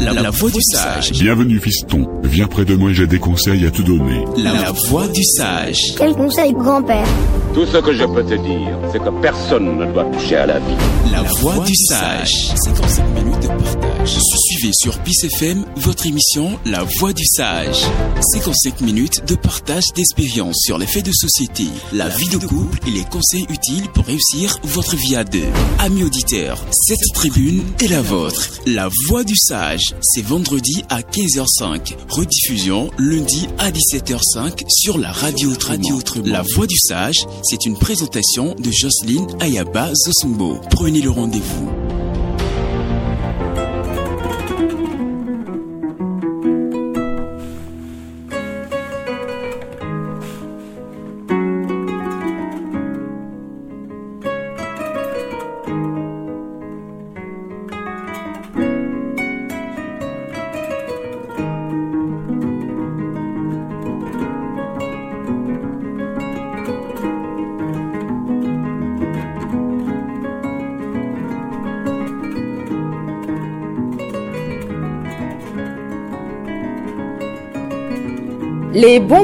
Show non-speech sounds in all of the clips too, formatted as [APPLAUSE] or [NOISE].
La, la voix du sage. Bienvenue fiston, viens près de moi et j'ai des conseils à te donner. La, la voix du sage. Quel conseil, grand-père? Tout ce que je peux te dire, c'est que personne ne doit toucher à la vie. La voix du sage. 55 minutes de partage. Suivez sur Peace FM votre émission La voix du sage. 55 minutes de partage d'expériences sur les faits de société, la vie de couple et les conseils utiles pour réussir votre vie à deux. Amis auditeurs, cette tribune est la vôtre. La voix du sage, c'est vendredi à 15h05. Rediffusion lundi à 17h05 sur la radio Radio La voix du sage, c'est une présentation de Jocelyne Ayaba Zosumbo. Prenez le rendez-vous.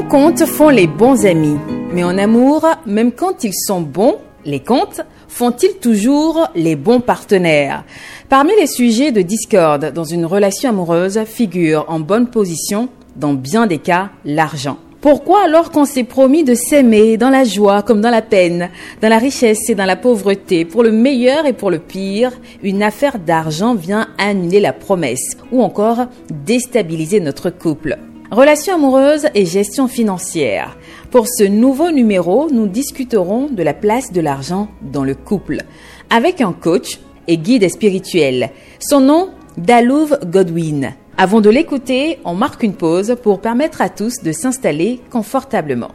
Contes font les bons amis. Mais en amour, même quand ils sont bons, les contes, font-ils toujours les bons partenaires? Parmi les sujets de discorde dans une relation amoureuse figure en bonne position, dans bien des cas, l'argent. Pourquoi alors qu'on s'est promis de s'aimer dans la joie comme dans la peine, dans la richesse et dans la pauvreté, pour le meilleur et pour le pire, une affaire d'argent vient annuler la promesse ou encore déstabiliser notre couple Relations amoureuses et gestion financière. Pour ce nouveau numéro, nous discuterons de la place de l'argent dans le couple avec un coach et guide spirituel. Son nom, Dalouve Godwin. Avant de l'écouter, on marque une pause pour permettre à tous de s'installer confortablement.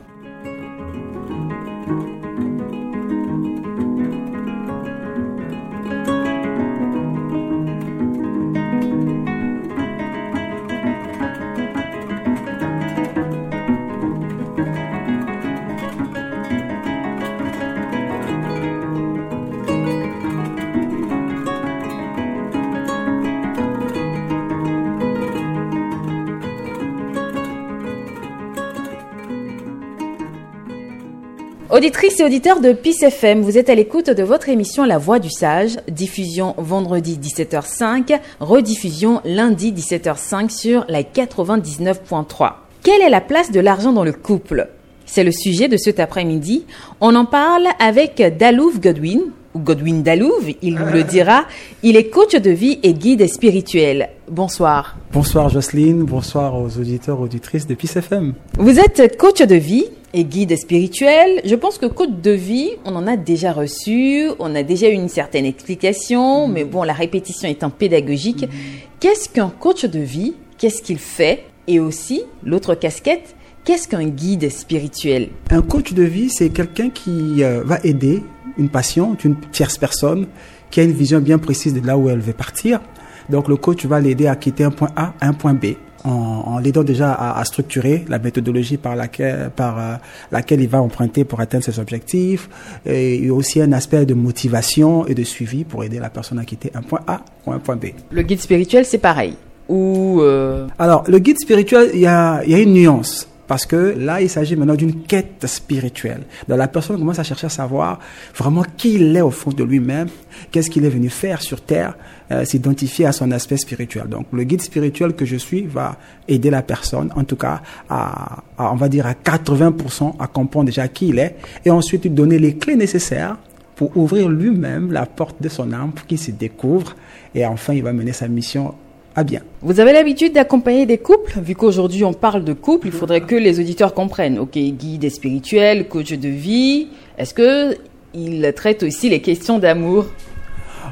Auditrices et auditeurs de Peace FM, vous êtes à l'écoute de votre émission La Voix du Sage, diffusion vendredi 17h05, rediffusion lundi 17h05 sur la 99.3. Quelle est la place de l'argent dans le couple? C'est le sujet de cet après-midi. On en parle avec Dalouve Godwin, ou Godwin Dalouve, il nous le dira. Il est coach de vie et guide spirituel. Bonsoir. Bonsoir Jocelyne, bonsoir aux auditeurs, auditrices de Peace FM. Vous êtes coach de vie et guide spirituel. Je pense que coach de vie, on en a déjà reçu, on a déjà eu une certaine explication, mais bon, la répétition étant pédagogique. Qu'est-ce qu'un coach de vie Qu'est-ce qu'il fait Et aussi, l'autre casquette, qu'est-ce qu'un guide spirituel? Un coach de vie, c'est quelqu'un qui euh, va aider une patiente, une tierce personne, qui a une vision bien précise de là où elle veut partir. Donc le coach va l'aider à quitter un point A à un point B en, en l'aidant déjà à, à, structurer la méthodologie par laquelle, par euh, laquelle il va emprunter pour atteindre ses objectifs, et aussi un aspect de motivation et de suivi pour aider la personne à quitter un point A ou un point B. Le guide spirituel, c'est pareil. Ou euh... Alors, le guide spirituel, il y a, y a une nuance. Parce que là, il s'agit maintenant d'une quête spirituelle. La personne commence à chercher à savoir vraiment qui il est au fond de lui-même, qu'est-ce qu'il est venu faire sur Terre, euh, s'identifier à son aspect spirituel. Donc le guide spirituel que je suis va aider la personne, en tout cas, à, à à 80% à comprendre déjà qui il est, et ensuite lui donner les clés nécessaires pour ouvrir lui-même la porte de son âme pour qu'il se découvre, et enfin il va mener sa mission à bien. Vous avez l'habitude d'accompagner des couples? Vu qu'aujourd'hui on parle de couple, il faudrait que les auditeurs comprennent. Ok, guide spirituel, coach de vie. Est-ce que il traite aussi les questions d'amour?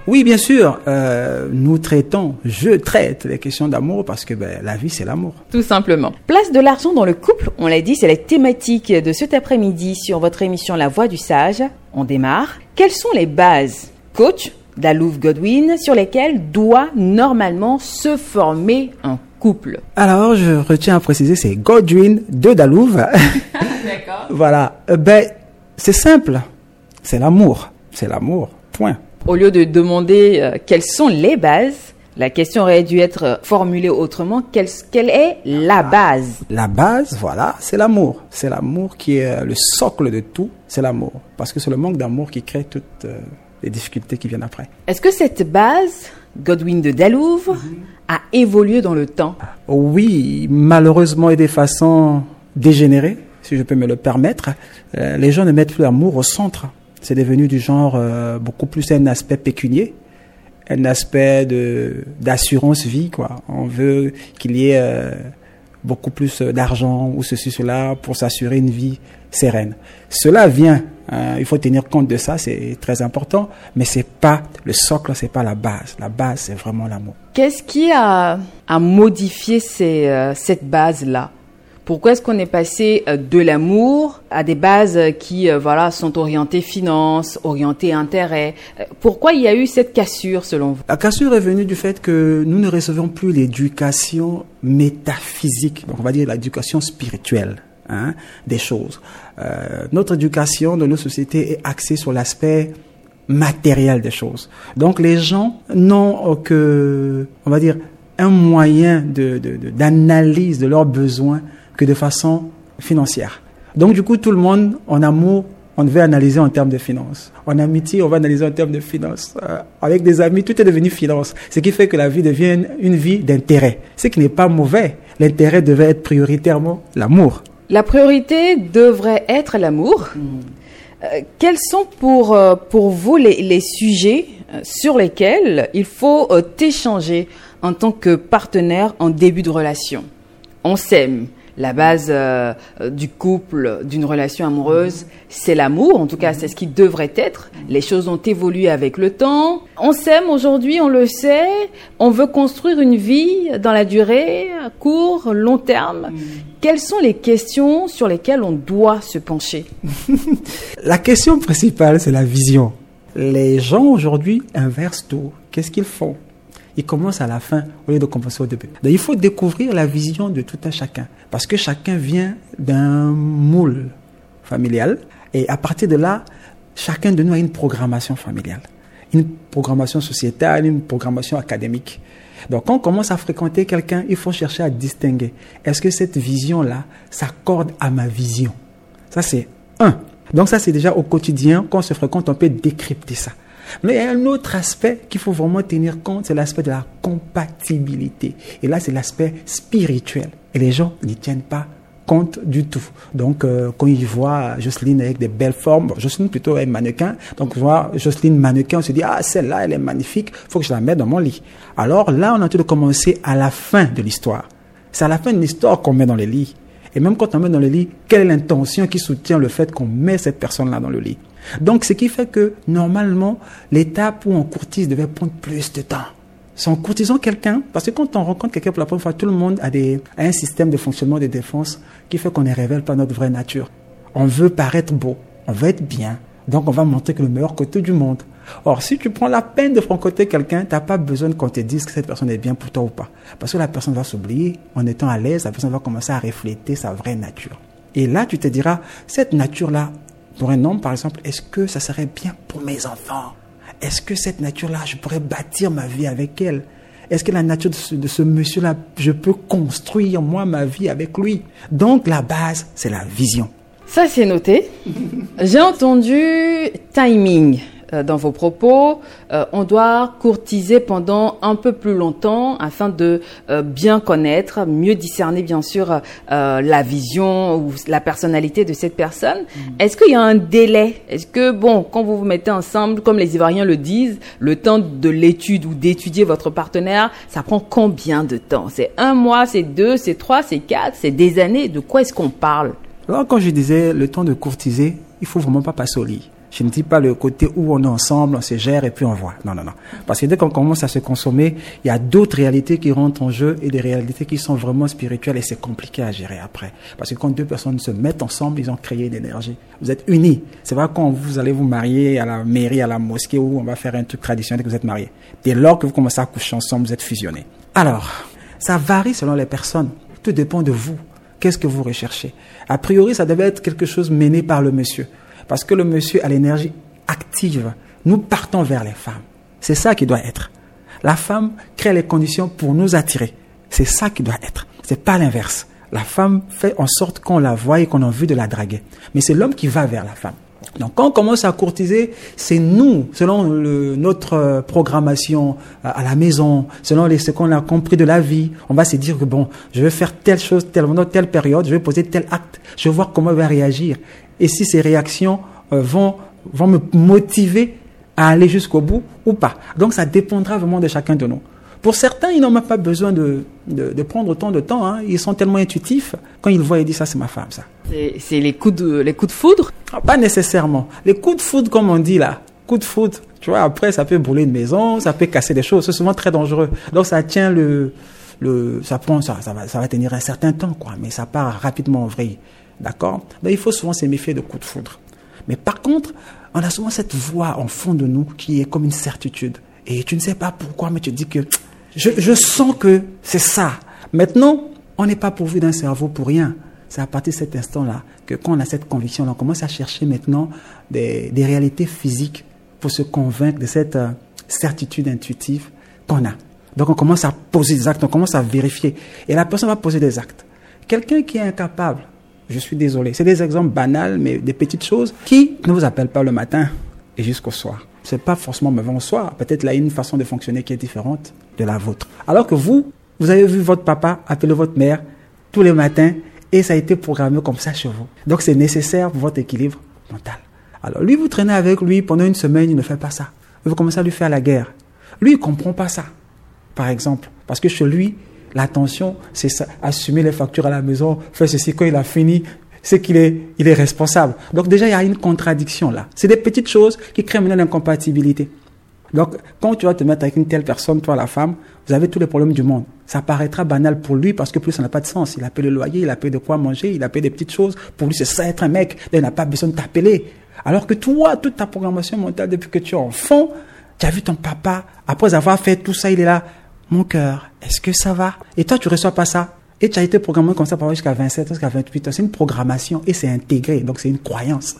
Oui, bien sûr. Euh, nous traitons, je traite les questions d'amour parce que ben, la vie c'est l'amour. Tout simplement. Place de l'argent dans le couple, on l'a dit, c'est la thématique de cet après-midi sur votre émission La Voix du Sage. On démarre. Quelles sont les bases? Coach, Dalouve Godwin sur lesquels doit normalement se former un couple. Alors, je retiens à préciser, c'est Godwin de Dalouve. [LAUGHS] D'accord. voilà. Ben, c'est simple. C'est l'amour. C'est l'amour. Point. Au lieu de demander euh, quelles sont les bases, La question aurait dû être formulée autrement. Quelle, quelle est la base? La base, voilà, c'est l'amour. C'est l'amour qui est le socle de tout, c'est l'amour. Parce que c'est le manque d'amour qui crée toutes euh, les difficultés qui viennent après. Est-ce que cette base, Godwin de Dalouve, a évolué dans le temps? Oui, malheureusement et de façon dégénérée, si je peux me le permettre. Euh, les gens ne mettent plus l'amour au centre. C'est devenu du genre euh, beaucoup plus un aspect pécunier, un aspect de d'assurance vie quoi. On veut qu'il y ait euh, beaucoup plus d'argent ou ceci cela pour s'assurer une vie sereine. Cela vient, hein, il faut tenir compte de ça, c'est très important, mais c'est pas le socle, c'est pas la base. La base, c'est vraiment l'amour. Qu'est-ce qui a, a modifié ces, cette base là pourquoi est-ce qu'on est passé euh, de l'amour à des bases qui euh, voilà sont orientées finance, orientées intérêt euh, Pourquoi il y a eu cette cassure selon vous? La cassure est venue du fait que nous ne recevons plus l'éducation métaphysique, donc on va dire l'éducation spirituelle. Hein, des choses. Notre éducation dans nos sociétés est axée sur l'aspect matériel des choses. Donc les gens n'ont que, on va dire, un moyen d'analyse de, de, de leurs besoins que de façon financière. Donc du coup, tout le monde, en amour, on devait analyser en termes de finances. En amitié, on va analyser en termes de finances. Euh, avec des amis, tout est devenu finance. Ce qui fait que la vie devient une vie d'intérêt. Ce qui n'est pas mauvais. L'intérêt devait être prioritairement l'amour. La priorité devrait être l'amour. Euh, quels sont pour, euh, pour vous les, les sujets sur lesquels il faut échanger en tant que partenaire en début de relation? On s'aime, la base euh, du couple, d'une relation amoureuse, c'est l'amour. En tout cas, c'est ce qui devrait être. Les choses ont évolué avec le temps. On s'aime aujourd'hui, on le sait. On veut construire une vie dans la durée, court, long terme. Quelles sont les questions sur lesquelles on doit se pencher [LAUGHS] La question principale, c'est la vision. Les gens aujourd'hui inversent tout. Qu'est-ce qu'ils font? Il commence à la fin au lieu de commencer au début. Donc, il faut découvrir la vision de tout un chacun. Parce que chacun vient d'un moule familial. Et à partir de là, chacun de nous a une programmation familiale. Une programmation sociétale, une programmation académique. Donc, quand on commence à fréquenter quelqu'un, il faut chercher à distinguer. Est-ce que cette vision-là s'accorde à ma vision? Ça, c'est un. Donc, ça, c'est déjà au quotidien, quand on se fréquente, on peut décrypter ça. Mais il y a un autre aspect qu'il faut vraiment tenir compte, c'est l'aspect de la compatibilité. Et là, c'est l'aspect spirituel. Et les gens n'y tiennent pas compte du tout. Donc, euh, quand ils voient Jocelyne avec des belles formes, Jocelyne plutôt est mannequin, donc on voit Jocelyne mannequin, on se dit, ah, celle-là, elle est magnifique, faut que je la mette dans mon lit. Alors là, on a tout de commencer à la fin de l'histoire. C'est à la fin de l'histoire qu'on met dans le lit. Et même quand on met dans le lit, quelle est l'intention qui soutient le fait qu'on met cette personne-là dans le lit? Donc, ce qui fait que, normalement, l'étape où on courtise devait prendre plus de temps. C'est en courtisant quelqu'un, parce que quand on rencontre quelqu'un pour la première fois, tout le monde a, des, un système de fonctionnement de défense qui fait qu'on ne révèle pas notre vraie nature. On veut paraître beau, on veut être bien, donc on va montrer que le meilleur côté du monde. Or, si tu prends la peine de froncoter quelqu'un, tu n'as pas besoin qu'on te dise que cette personne est bien pour toi ou pas. Parce que la personne va s'oublier, en étant à l'aise, la personne va commencer à refléter sa vraie nature. Et là, tu te diras, cette nature-là, pour un homme, par exemple, est-ce que ça serait bien pour mes enfants? Est-ce que cette nature-là, je pourrais bâtir ma vie avec elle? Est-ce que la nature de ce, monsieur-là, je peux construire moi ma vie avec lui? Donc la base, c'est la vision. Ça, c'est noté. J'ai entendu timing. Euh, dans vos propos, euh, on doit courtiser pendant un peu plus longtemps afin de euh, bien connaître, mieux discerner bien sûr la vision ou la personnalité de cette personne. Mm. Est-ce qu'il y a un délai? Est-ce que bon, quand vous vous mettez ensemble, comme les Ivoiriens le disent, le temps de l'étude ou d'étudier votre partenaire, ça prend combien de temps? C'est un mois, c'est deux, c'est trois, c'est quatre, c'est des années? De quoi est-ce qu'on parle? Alors quand je disais le temps de courtiser, il faut vraiment pas passer au lit. Je ne dis pas le côté où on est ensemble, on se gère et puis on voit. Non, non, non. Parce que dès qu'on commence à se consommer, il y a d'autres réalités qui rentrent en jeu et des réalités qui sont vraiment spirituelles et c'est compliqué à gérer après. Parce que quand deux personnes se mettent ensemble, ils ont créé une énergie. Vous êtes unis. C'est vrai quand vous allez vous marier à la mairie, à la mosquée où on va faire un truc traditionnel que vous êtes mariés. Dès lors que vous commencez à coucher ensemble, vous êtes fusionnés. Alors, ça varie selon les personnes. Tout dépend de vous. Qu'est-ce que vous recherchez? A priori, ça devait être quelque chose mené par le monsieur. Parce que le monsieur a l'énergie active. Nous partons vers les femmes. C'est ça qui doit être. La femme crée les conditions pour nous attirer. C'est ça qui doit être. C'est pas l'inverse. La femme fait en sorte qu'on la voie et qu'on a envie de la draguer. Mais c'est l'homme qui va vers la femme. Donc quand on commence à courtiser, c'est nous, selon notre euh, programmation à, à la maison, selon ce qu'on a compris de la vie, on va se dire que bon, je vais faire telle chose, telle, telle période, je vais poser tel acte, je vais voir comment elle va réagir. Et si ces réactions euh, vont, vont me motiver à aller jusqu'au bout ou pas. Donc ça dépendra vraiment de chacun de nous. Pour certains, ils n'ont même pas besoin de, de, de prendre autant de temps. Hein. Ils sont tellement intuitifs. Quand ils voient, ils disent ça, c'est ma femme, ça. C'est c'est les coups de les coups de foudre? Ah, Pas nécessairement. Les coups de foudre, comme on dit là, coups de foudre, tu vois, après, ça peut brûler une maison, ça peut casser des choses. C'est souvent très dangereux. Donc ça tient le, le, ça prend, ça, ça va, ça va tenir un certain temps, quoi. Mais ça part rapidement en vrille. D'accord? Donc il faut souvent se méfier de coups de foudre. Mais par contre, on a souvent cette voix en fond de nous qui est comme une certitude. Et tu ne sais pas pourquoi, mais tu dis que je, sens que c'est ça. Maintenant, on n'est pas pourvu d'un cerveau pour rien. C'est à partir de cet instant-là que quand on a cette conviction, on commence à chercher maintenant des, des réalités physiques pour se convaincre de cette euh, certitude intuitive qu'on a. Donc on commence à poser des actes, on commence à vérifier. Et la personne va poser des actes. Quelqu'un qui est incapable, je suis désolé, c'est des exemples banals, mais des petites choses qui ne vous appellent pas le matin et jusqu'au soir. C'est pas forcément mauvais au soir. Peut-être là, une façon de fonctionner qui est différente de la vôtre. Alors que vous, vous avez vu votre papa appeler votre mère tous les matins et ça a été programmé comme ça chez vous. Donc c'est nécessaire pour votre équilibre mental. Alors lui, vous traînez avec lui pendant une semaine, il ne fait pas ça. Vous commencez à lui faire la guerre. Lui, il comprend pas ça, par exemple. Parce que chez lui, l'attention, c'est ça, assumer les factures à la maison, faire ceci quand il a fini, c'est qu'il est, il est responsable. Donc déjà, il y a une contradiction là. C'est des petites choses qui créent maintenant l'incompatibilité. Donc, quand tu vas te mettre avec une telle personne, toi la femme, vous avez tous les problèmes du monde. Ça paraîtra banal pour lui parce que plus ça n'a pas de sens. Il a payé le loyer, il a payé de quoi manger, il a payé des petites choses. Pour lui, c'est ça être un mec. Il n'a pas besoin de t'appeler. Alors que toi, toute ta programmation mentale depuis que tu es enfant, tu as vu ton papa, après avoir fait tout ça, il est là. Mon cœur, est-ce que ça va? Et toi, tu reçois pas ça. Et tu as été programmé comme ça par jusqu'à 27 ans, jusqu'à 28 ans. C'est une programmation et c'est intégré. Donc, c'est une croyance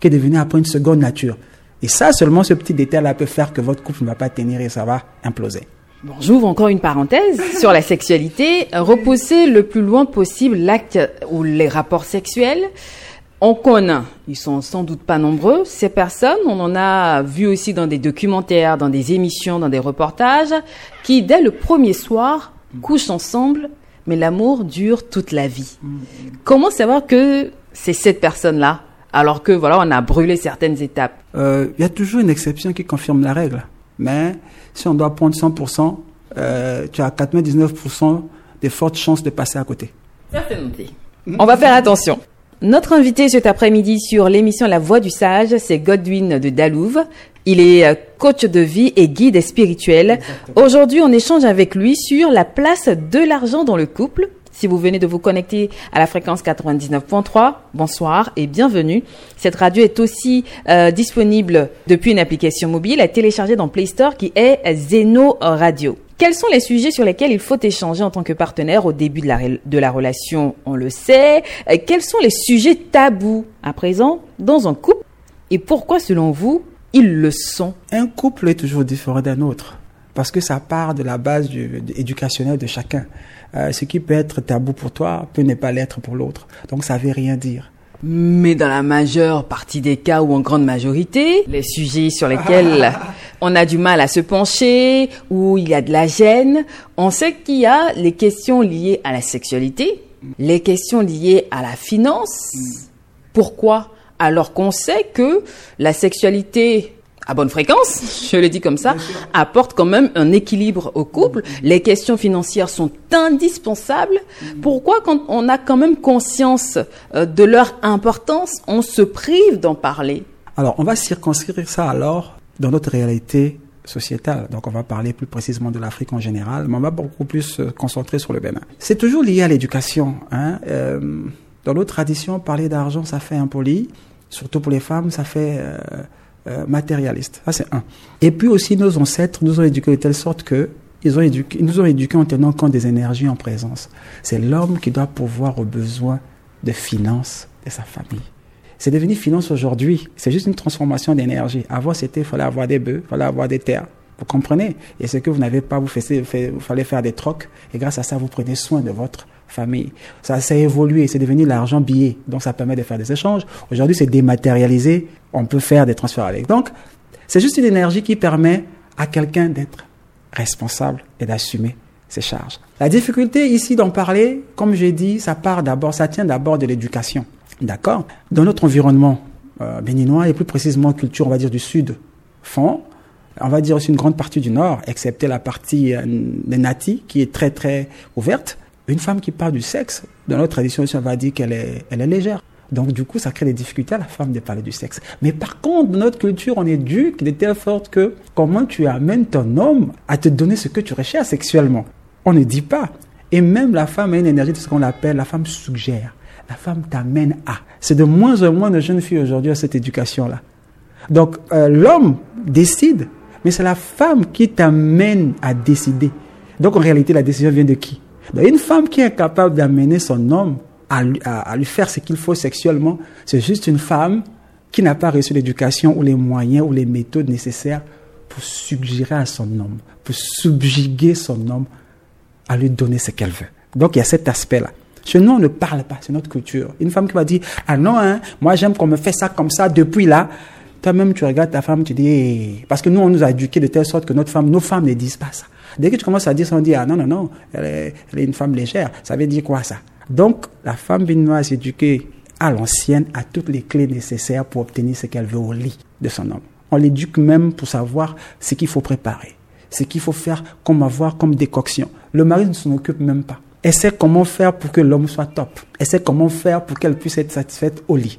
qui est devenue après une seconde nature. Et ça, seulement ce petit détail-là peut faire que votre couple ne va pas tenir et ça va imploser. Bon, j'ouvre encore une parenthèse [LAUGHS] sur la sexualité. Repousser le plus loin possible l'acte ou les rapports sexuels. On connaît, ils sont sans doute pas nombreux, ces personnes, on en a vu aussi dans des documentaires, dans des émissions, dans des reportages, qui dès le premier soir couchent ensemble, mais l'amour dure toute la vie. Comment savoir que c'est cette personne-là, alors que voilà, on a brûlé certaines étapes? Euh, Il y a toujours une exception qui confirme la règle. Mais si on doit prendre 100%, euh, tu as 99% de fortes chances de passer à côté. Certaineté. On va faire attention. Notre invité cet après-midi sur l'émission La Voix du Sage, c'est Godwin de Dalouve. Il est euh, coach de vie et guide spirituel. Aujourd'hui, on échange avec lui sur la place de l'argent dans le couple. Si vous venez de vous connecter à la fréquence 99.3, bonsoir et bienvenue. Cette radio est aussi euh, disponible depuis une application mobile à télécharger dans Play Store qui est Zeno Radio. Quels sont les sujets sur lesquels il faut échanger en tant que partenaire au début de la, de la relation On le sait. Euh, Quels sont les sujets tabous à présent dans un couple et pourquoi selon vous ils le sont? Un couple est toujours différent d'un autre. Parce que ça part de la base du, de- éducationnelle de chacun. Euh, ce qui peut être tabou pour toi peut ne pas l'être pour l'autre. Donc ça veut rien dire. Mais dans la majeure partie des cas ou en grande majorité, les sujets sur lesquels [LAUGHS] on a du mal à se pencher, où il y a de la gêne, on sait qu'il y a les questions liées à la sexualité, les questions liées à la finance. Pourquoi? Alors qu'on sait que la sexualité à bonne fréquence, je le dis comme ça, apporte quand même un équilibre au couple. Les questions financières sont indispensables. Pourquoi quand on a quand même conscience euh, de leur importance, on se prive d'en parler? Alors, on va circonscrire ça alors dans notre réalité sociétale. Donc, on va parler plus précisément de l'Afrique en général, mais on va beaucoup plus se concentrer sur le Bénin. C'est toujours lié à l'éducation. Hein. Euh, dans notre tradition, parler d'argent, ça fait impoli. Surtout pour les femmes, ça fait euh, euh, matérialiste. Ça, c'est un. Et puis aussi, nos ancêtres nous ont éduqués de telle sorte que ils, ont éduqué, nous ont éduqués en tenant compte des énergies en présence. C'est l'homme qui doit pourvoir aux besoins de finances de sa famille. C'est devenu finance aujourd'hui. C'est juste une transformation d'énergie. Avant, c'était, il fallait avoir des bœufs, il fallait avoir des terres. Vous comprenez? Et ce que vous n'avez pas, vous, faites, vous fallait faire des trocs. Et grâce à ça, vous prenez soin de votre famille. Ça s'est évolué, c'est devenu l'argent billet. Donc ça permet de faire des échanges. Aujourd'hui, c'est dématérialisé. On peut faire des transferts avec. Donc, c'est juste une énergie qui permet à quelqu'un d'être responsable et d'assumer ses charges. La difficulté ici d'en parler, comme j'ai dit, ça part d'abord, ça tient d'abord de l'éducation. D'accord? Dans notre environnement euh, béninois, et plus précisément culture, on va dire, du sud, fond, on va dire aussi une grande partie du nord, excepté la partie euh, des natis, qui est très très ouverte. Une femme qui parle du sexe, dans notre tradition on va dire qu'elle est, elle est légère. Donc du coup, ça crée des difficultés à la femme de parler du sexe. Mais par contre, dans notre culture, on éduque de telle sorte que comment tu amènes ton homme à te donner ce que tu recherches sexuellement. On ne dit pas. Et même la femme a une énergie de ce qu'on appelle, la femme suggère. La femme t'amène à. C'est de moins en moins de jeunes filles aujourd'hui à cette éducation-là. Donc euh, l'homme décide, mais c'est la femme qui t'amène à décider. Donc en réalité, la décision vient de qui? Une femme qui est capable d'amener son homme à lui, à lui faire ce qu'il faut sexuellement, c'est juste une femme qui n'a pas reçu l'éducation ou les moyens ou les méthodes nécessaires pour suggérer à son homme, pour subjuguer son homme à lui donner ce qu'elle veut. Donc il y a cet aspect-là. Chez nous, on ne parle pas, c'est notre culture. Une femme qui va dire, ah non, hein, moi j'aime qu'on me fait ça comme ça depuis là. Toi-même, tu regardes ta femme, tu dis, parce que nous, on nous a éduqués de telle sorte que notre femme, nos femmes ne disent pas ça. Dès que tu commences à dire ça, on dit, ah non, non, non, elle est, une femme légère. Ça veut dire quoi ça? Donc, la femme béninoise éduquée à l'ancienne a toutes les clés nécessaires pour obtenir ce qu'elle veut au lit de son homme. On l'éduque même pour savoir ce qu'il faut préparer, ce qu'il faut faire comme avoir comme décoction. Le mari ne s'en occupe même pas. Essaie comment faire pour que l'homme soit top. Essaie comment faire pour qu'elle puisse être satisfaite au lit.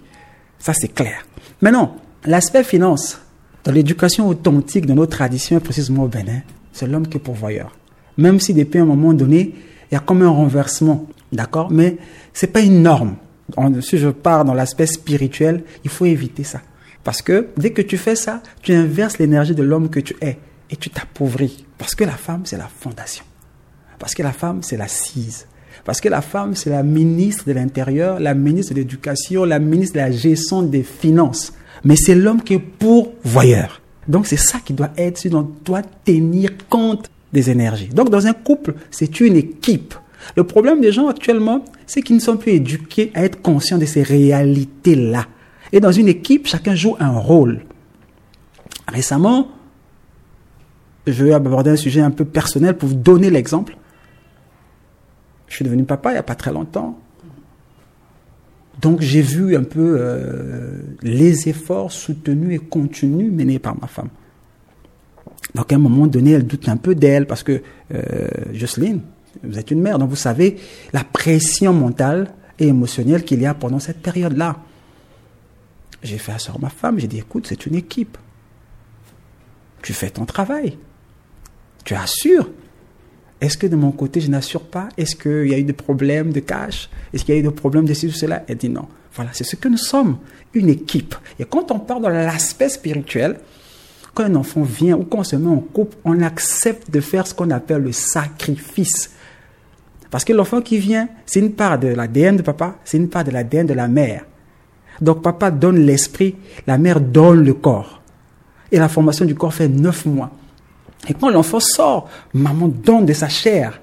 Ça, c'est clair. Maintenant, l'aspect finance, dans l'éducation authentique de nos traditions, précisément au Bénin, c'est l'homme qui est pourvoyeur. Même si depuis un moment donné, il y a comme un renversement, d'accord? Mais c'est pas une norme. Si je pars dans l'aspect spirituel, il faut éviter ça. Parce que dès que tu fais ça, tu inverses l'énergie de l'homme que tu es et tu t'appauvris. Parce que la femme, c'est la fondation. Parce que la femme, c'est l'assise. Parce que la femme, c'est la ministre de l'Intérieur, la ministre de l'Éducation, la ministre de la gestion des finances. Mais c'est l'homme qui est pourvoyeur. Donc c'est ça qui doit être, si on doit tenir compte des énergies. Donc dans un couple, c'est une équipe. Le problème des gens actuellement, c'est qu'ils ne sont plus éduqués à être conscients de ces réalités-là. Et dans une équipe, chacun joue un rôle. Récemment, je vais aborder un sujet un peu personnel pour vous donner l'exemple. Je suis devenu papa il n'y a pas très longtemps. Donc j'ai vu un peu euh, les efforts soutenus et continus menés par ma femme. Donc à un moment donné, elle doute un peu d'elle parce que euh, Jocelyne, vous êtes une mère, donc vous savez la pression mentale et émotionnelle qu'il y a pendant cette période-là. J'ai fait asseoir ma femme, j'ai dit écoute, c'est une équipe. Tu fais ton travail. Tu assures. Est-ce que de mon côté, je n'assure pas? Est-ce qu'il y a eu des problèmes de cash? Est-ce qu'il y a eu des problèmes de ceci ou cela? Elle dit non. Voilà, c'est ce que nous sommes, une équipe. Et quand on parle de l'aspect spirituel, quand un enfant vient ou quand on se met en couple, on accepte de faire ce qu'on appelle le sacrifice. Parce que l'enfant qui vient, c'est une part de l'ADN de papa, c'est une part de l'ADN de la mère. Donc papa donne l'esprit, la mère donne le corps. Et la formation du corps fait neuf mois. Et quand l'enfant sort, maman donne de sa chair,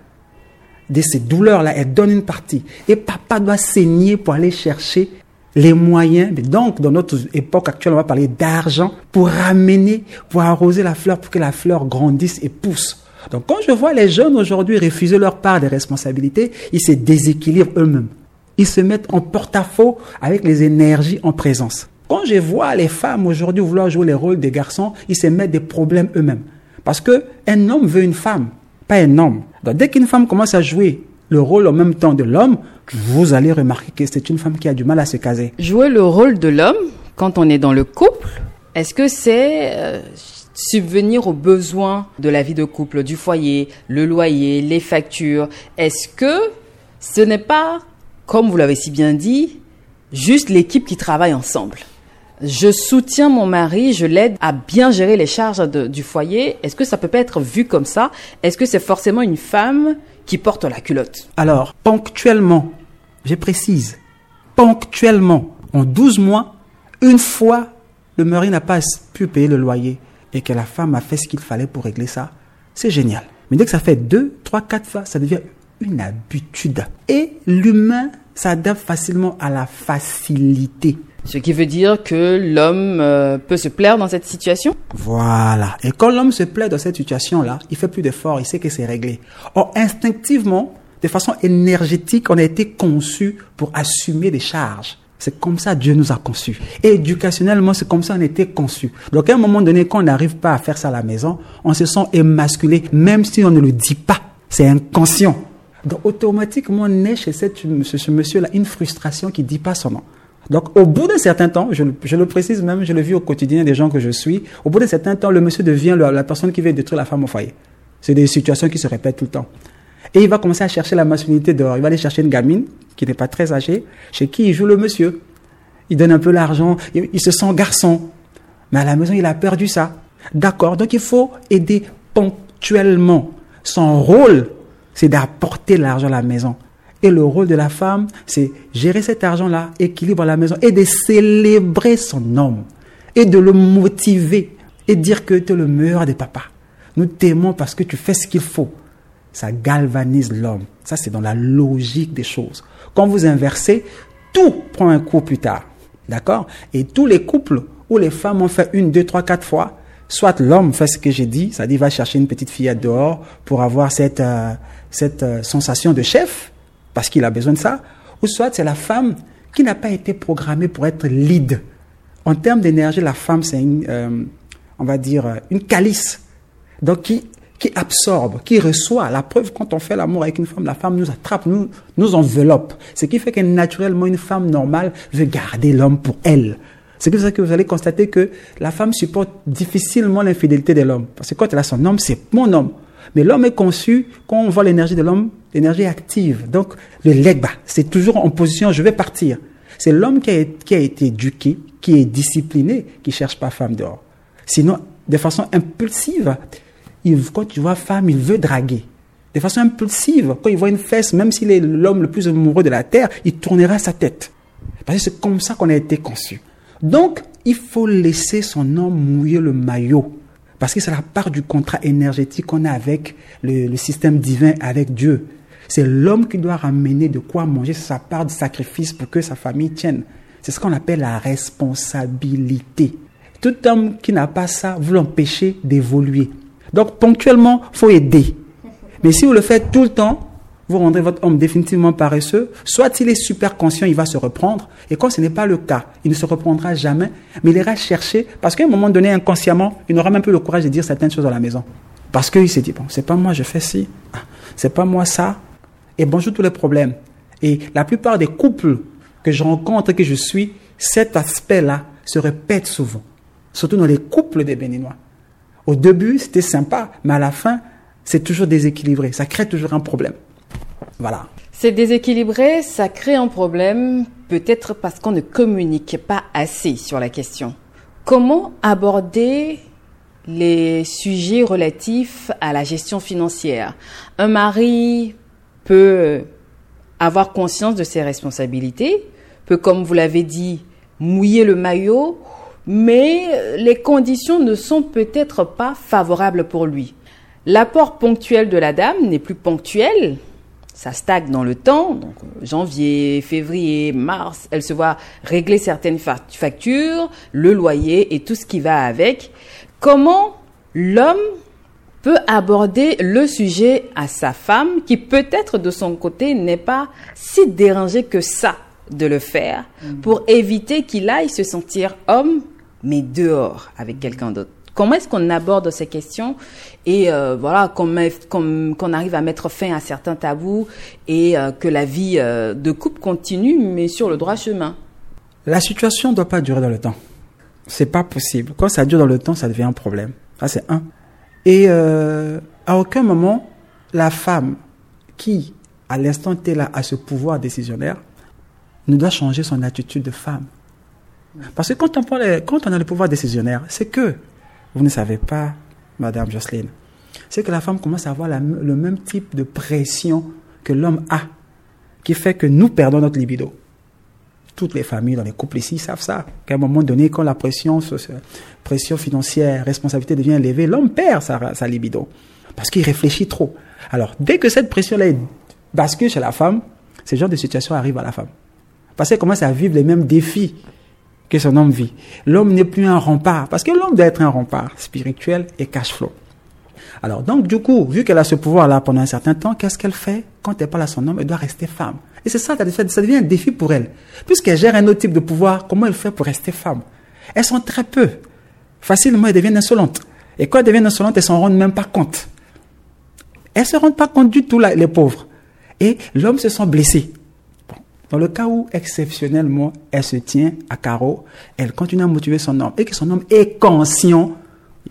de ses douleurs-là, elle donne une partie. Et papa doit saigner pour aller chercher les moyens. Donc, dans notre époque actuelle, on va parler d'argent pour ramener, pour arroser la fleur, pour que la fleur grandisse et pousse. Donc, quand je vois les jeunes aujourd'hui refuser leur part des responsabilités, ils se déséquilibrent eux-mêmes. Ils se mettent en porte-à-faux avec les énergies en présence. Quand je vois les femmes aujourd'hui vouloir jouer les rôles des garçons, ils se mettent des problèmes eux-mêmes. Parce qu'un homme veut une femme, pas un homme. Donc dès qu'une femme commence à jouer le rôle en même temps de l'homme, vous allez remarquer que c'est une femme qui a du mal à se caser. Jouer le rôle de l'homme quand on est dans le couple, est-ce que c'est euh, subvenir aux besoins de la vie de couple, du foyer, le loyer, les factures? Est-ce que ce n'est pas, comme vous l'avez si bien dit, juste l'équipe qui travaille ensemble? Je soutiens mon mari, je l'aide à bien gérer les charges du foyer. Est-ce que ça peut pas être vu comme ça? Est-ce que c'est forcément une femme qui porte la culotte? Alors, ponctuellement, je précise, ponctuellement, en 12 mois, une fois, le mari n'a pas pu payer le loyer. et que la femme a fait ce qu'il fallait pour régler ça, c'est génial. Mais dès que ça fait deux, trois, quatre fois, ça devient une habitude. Et l'humain s'adapte facilement à la facilité. Ce qui veut dire que l'homme euh, peut se plaire dans cette situation Voilà. Et quand l'homme se plaît dans cette situation-là, il fait plus d'efforts, il sait que c'est réglé. Or, instinctivement, de façon énergétique, on a été conçu pour assumer des charges. C'est comme ça Dieu nous a conçus. Et éducationnellement, c'est comme ça on a été conçus. Donc à un moment donné, quand on n'arrive pas à faire ça à la maison, on se sent émasculé, même si on ne le dit pas. C'est inconscient. Donc automatiquement, on naît chez ce, monsieur-là une frustration qui ne dit pas son nom. Donc au bout d'un certain temps, je, le précise même, je le vis au quotidien des gens que je suis, au bout d'un certain temps, le monsieur devient la personne qui veut détruire la femme au foyer. C'est des situations qui se répètent tout le temps. Et il va commencer à chercher la masculinité dehors. Il va aller chercher une gamine qui n'est pas très âgée, chez qui il joue le monsieur. Il donne un peu l'argent, il, se sent garçon. Mais à la maison, il a perdu ça. D'accord, donc il faut aider ponctuellement. Son rôle, c'est d'apporter l'argent à la maison. Et le rôle de la femme, c'est gérer cet argent-là, équilibre la maison, et de célébrer son homme, et de le motiver, et dire que tu es le meilleur des papas. Nous t'aimons parce que tu fais ce qu'il faut ça galvanise l'homme. Ça, c'est dans la logique des choses. Quand vous inversez, tout prend un coup plus tard. D'accord? Et tous les couples où les femmes ont fait une, deux, trois, quatre fois, soit l'homme fait ce que j'ai dit, ça dit va chercher une petite fillette dehors pour avoir cette, euh, cette euh, sensation de chef, parce qu'il a besoin de ça, ou soit c'est la femme qui n'a pas été programmée pour être lead. En termes d'énergie, la femme, c'est une, euh, on va dire, une calice. Donc, qui qui absorbe, qui reçoit. La preuve, quand on fait l'amour avec une femme, la femme nous attrape, nous, nous enveloppe. Ce qui fait que naturellement, une femme normale veut garder l'homme pour elle. C'est pour ça que vous allez constater que la femme supporte difficilement l'infidélité de l'homme. Parce que quand elle a son homme, c'est mon homme. Mais l'homme est conçu, quand on voit l'énergie de l'homme, l'énergie active. Donc, le legba, c'est toujours en position, je vais partir. C'est l'homme qui a, été éduqué, qui est discipliné, qui cherche pas femme dehors. Sinon, de façon impulsive, quand tu vois femme, il veut draguer. De façon impulsive, quand il voit une fesse, même s'il est l'homme le plus amoureux de la terre, il tournera sa tête. Parce que c'est comme ça qu'on a été conçu. Donc, il faut laisser son homme mouiller le maillot. Parce que c'est la part du contrat énergétique qu'on a avec le, système divin, avec Dieu. C'est l'homme qui doit ramener de quoi manger, sa part de sacrifice pour que sa famille tienne. C'est ce qu'on appelle la responsabilité. Tout homme qui n'a pas ça, vous l'empêchez d'évoluer. Donc ponctuellement, faut aider. Mais si vous le faites tout le temps, vous rendrez votre homme définitivement paresseux. Soit il est super conscient, il va se reprendre. Et quand ce n'est pas le cas, il ne se reprendra jamais, mais il ira chercher, parce qu'à un moment donné, inconsciemment, il n'aura même plus le courage de dire certaines choses à la maison. Parce qu'il s'est dit, bon, c'est pas moi, je fais ci. Ah, c'est pas moi ça. Et bonjour tous les problèmes. Et la plupart des couples que je rencontre, que je suis, cet aspect-là se répète souvent. Surtout dans les couples des Béninois. Au début, c'était sympa, mais à la fin, c'est toujours déséquilibré. Ça crée toujours un problème. Voilà. C'est déséquilibré, ça crée un problème, peut-être parce qu'on ne communique pas assez sur la question. Comment aborder les sujets relatifs à la gestion financière? Un mari peut avoir conscience de ses responsabilités, peut, comme vous l'avez dit, mouiller le maillot mais les conditions ne sont peut-être pas favorables pour lui. L'apport ponctuel de la dame n'est plus ponctuel, ça stagne dans le temps, donc janvier, février, mars, elle se voit régler certaines factures, le loyer et tout ce qui va avec. Comment l'homme peut aborder le sujet à sa femme qui peut-être de son côté n'est pas si dérangé que ça de le faire mm. pour éviter qu'il aille se sentir homme mais dehors avec quelqu'un d'autre? Comment est-ce qu'on aborde ces questions et euh, voilà qu'on arrive à mettre fin à certains tabous et euh, que la vie euh, de couple continue mais sur le droit chemin? La situation ne doit pas durer dans le temps. C'est pas possible. Quand ça dure dans le temps, ça devient un problème. Ça c'est un. Et à aucun moment la femme qui à l'instant T là a ce pouvoir décisionnaire ne doit changer son attitude de femme. Parce que quand on, quand on a le pouvoir décisionnaire, c'est que, vous ne savez pas, Madame Jocelyne, c'est que la femme commence à avoir le même type de pression que l'homme a, qui fait que nous perdons notre libido. toutes les familles, dans les couples ici, savent ça. Qu'à un moment donné, quand la pression, pression financière, responsabilité devient élevée, l'homme perd sa, sa libido. Parce qu'il réfléchit trop. Alors, dès que cette pression-là bascule chez la femme, ce genre de situation arrive à la femme. Parce qu'elle commence à vivre les mêmes défis que son homme vit. L'homme n'est plus un rempart. Parce que l'homme doit être un rempart spirituel et cash flow. Alors, donc, du coup, vu qu'elle a ce pouvoir-là pendant un certain temps, qu'est-ce qu'elle fait Quand elle parle à son homme, elle doit rester femme? Et c'est ça, ça devient un défi pour elle. Puisqu'elle gère un autre type de pouvoir, comment elle fait pour rester femme? Elles sont très peu. Facilement, elles deviennent insolentes. Et quand elles deviennent insolentes, elles s'en rendent même pas compte. Elles se rendent pas compte du tout, les pauvres. Et l'homme se sent blessé. Dans le cas où, exceptionnellement, elle se tient à carreau, elle continue à motiver son homme et que son homme est conscient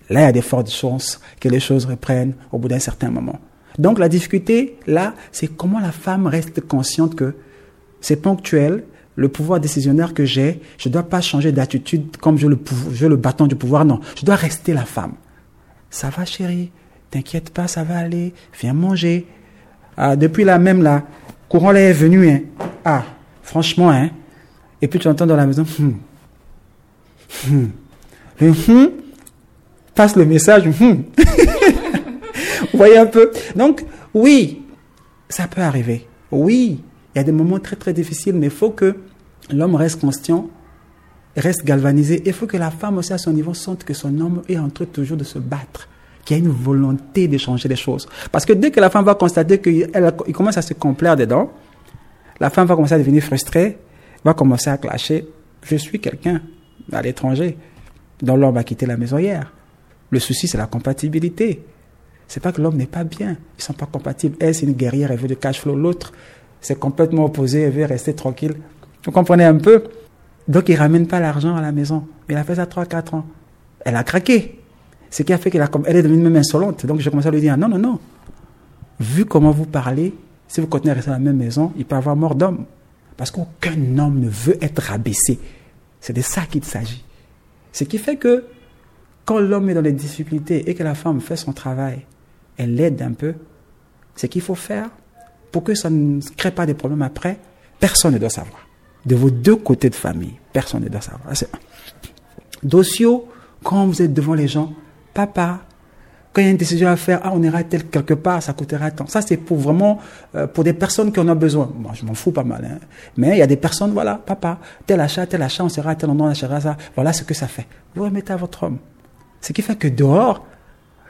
Là, il y a des fortes chances que les choses reprennent au bout d'un certain moment. Donc la difficulté, là, c'est comment la femme reste consciente que c'est ponctuel, le pouvoir décisionnaire que j'ai, je ne dois pas changer d'attitude comme je le, le bâton du pouvoir, non, je dois rester la femme. Ça va chérie, t'inquiète pas, ça va aller, viens manger. Ah, depuis là même là, courant est venu, hein. Ah, franchement, hein. Et puis tu entends dans la maison, hum. Le hum, passe le message. Hmm. [LAUGHS] Vous voyez un peu Donc, oui, ça peut arriver. Oui, il y a des moments très très difficiles, mais il faut que l'homme reste conscient, reste galvanisé. Il faut que la femme aussi à son niveau sente que son homme est en train toujours de se battre, qu'il y a une volonté de changer les choses. Parce que dès que la femme va constater qu'il commence à se complaire dedans, la femme va commencer à devenir frustrée, va commencer à clasher. Je suis quelqu'un à l'étranger dont l'homme a quitté la maison hier. Le souci, c'est la compatibilité. C'est pas que l'homme n'est pas bien. Ils sont pas compatibles. Elle, c'est une guerrière, elle veut du cash flow? L'autre, c'est complètement opposé, elle veut rester tranquille. Vous comprenez un peu? Donc, il ramène pas l'argent à la maison. Il a fait ça 3-4 ans. Elle a craqué. Ce qui a fait qu'elle elle est devenue même insolente. Donc, j'ai commencé à lui dire, non, non, non. Vu comment vous parlez, si vous continuez à rester dans la même maison, il peut y avoir mort d'homme. Parce qu'aucun homme ne veut être rabaissé. C'est de ça qu'il s'agit. Ce qui fait que quand l'homme est dans les difficultés et que la femme fait son travail, elle l'aide un peu, ce qu'il faut faire pour que ça ne crée pas de problèmes après, personne ne doit savoir. De vos deux côtés de famille, personne ne doit savoir. Dossio, quand vous êtes devant les gens, papa, a une décision à faire, ah, on ira tel quelque part, ça coûtera tant. Ça, c'est pour vraiment, euh, pour des personnes qui en ont besoin. Moi, je m'en fous pas mal, hein. Mais il y a des personnes, voilà, papa, tel achat, tel achat, on sera à tel endroit, on achètera ça. Voilà ce que ça fait. Vous remettez à votre homme. Ce qui fait que dehors,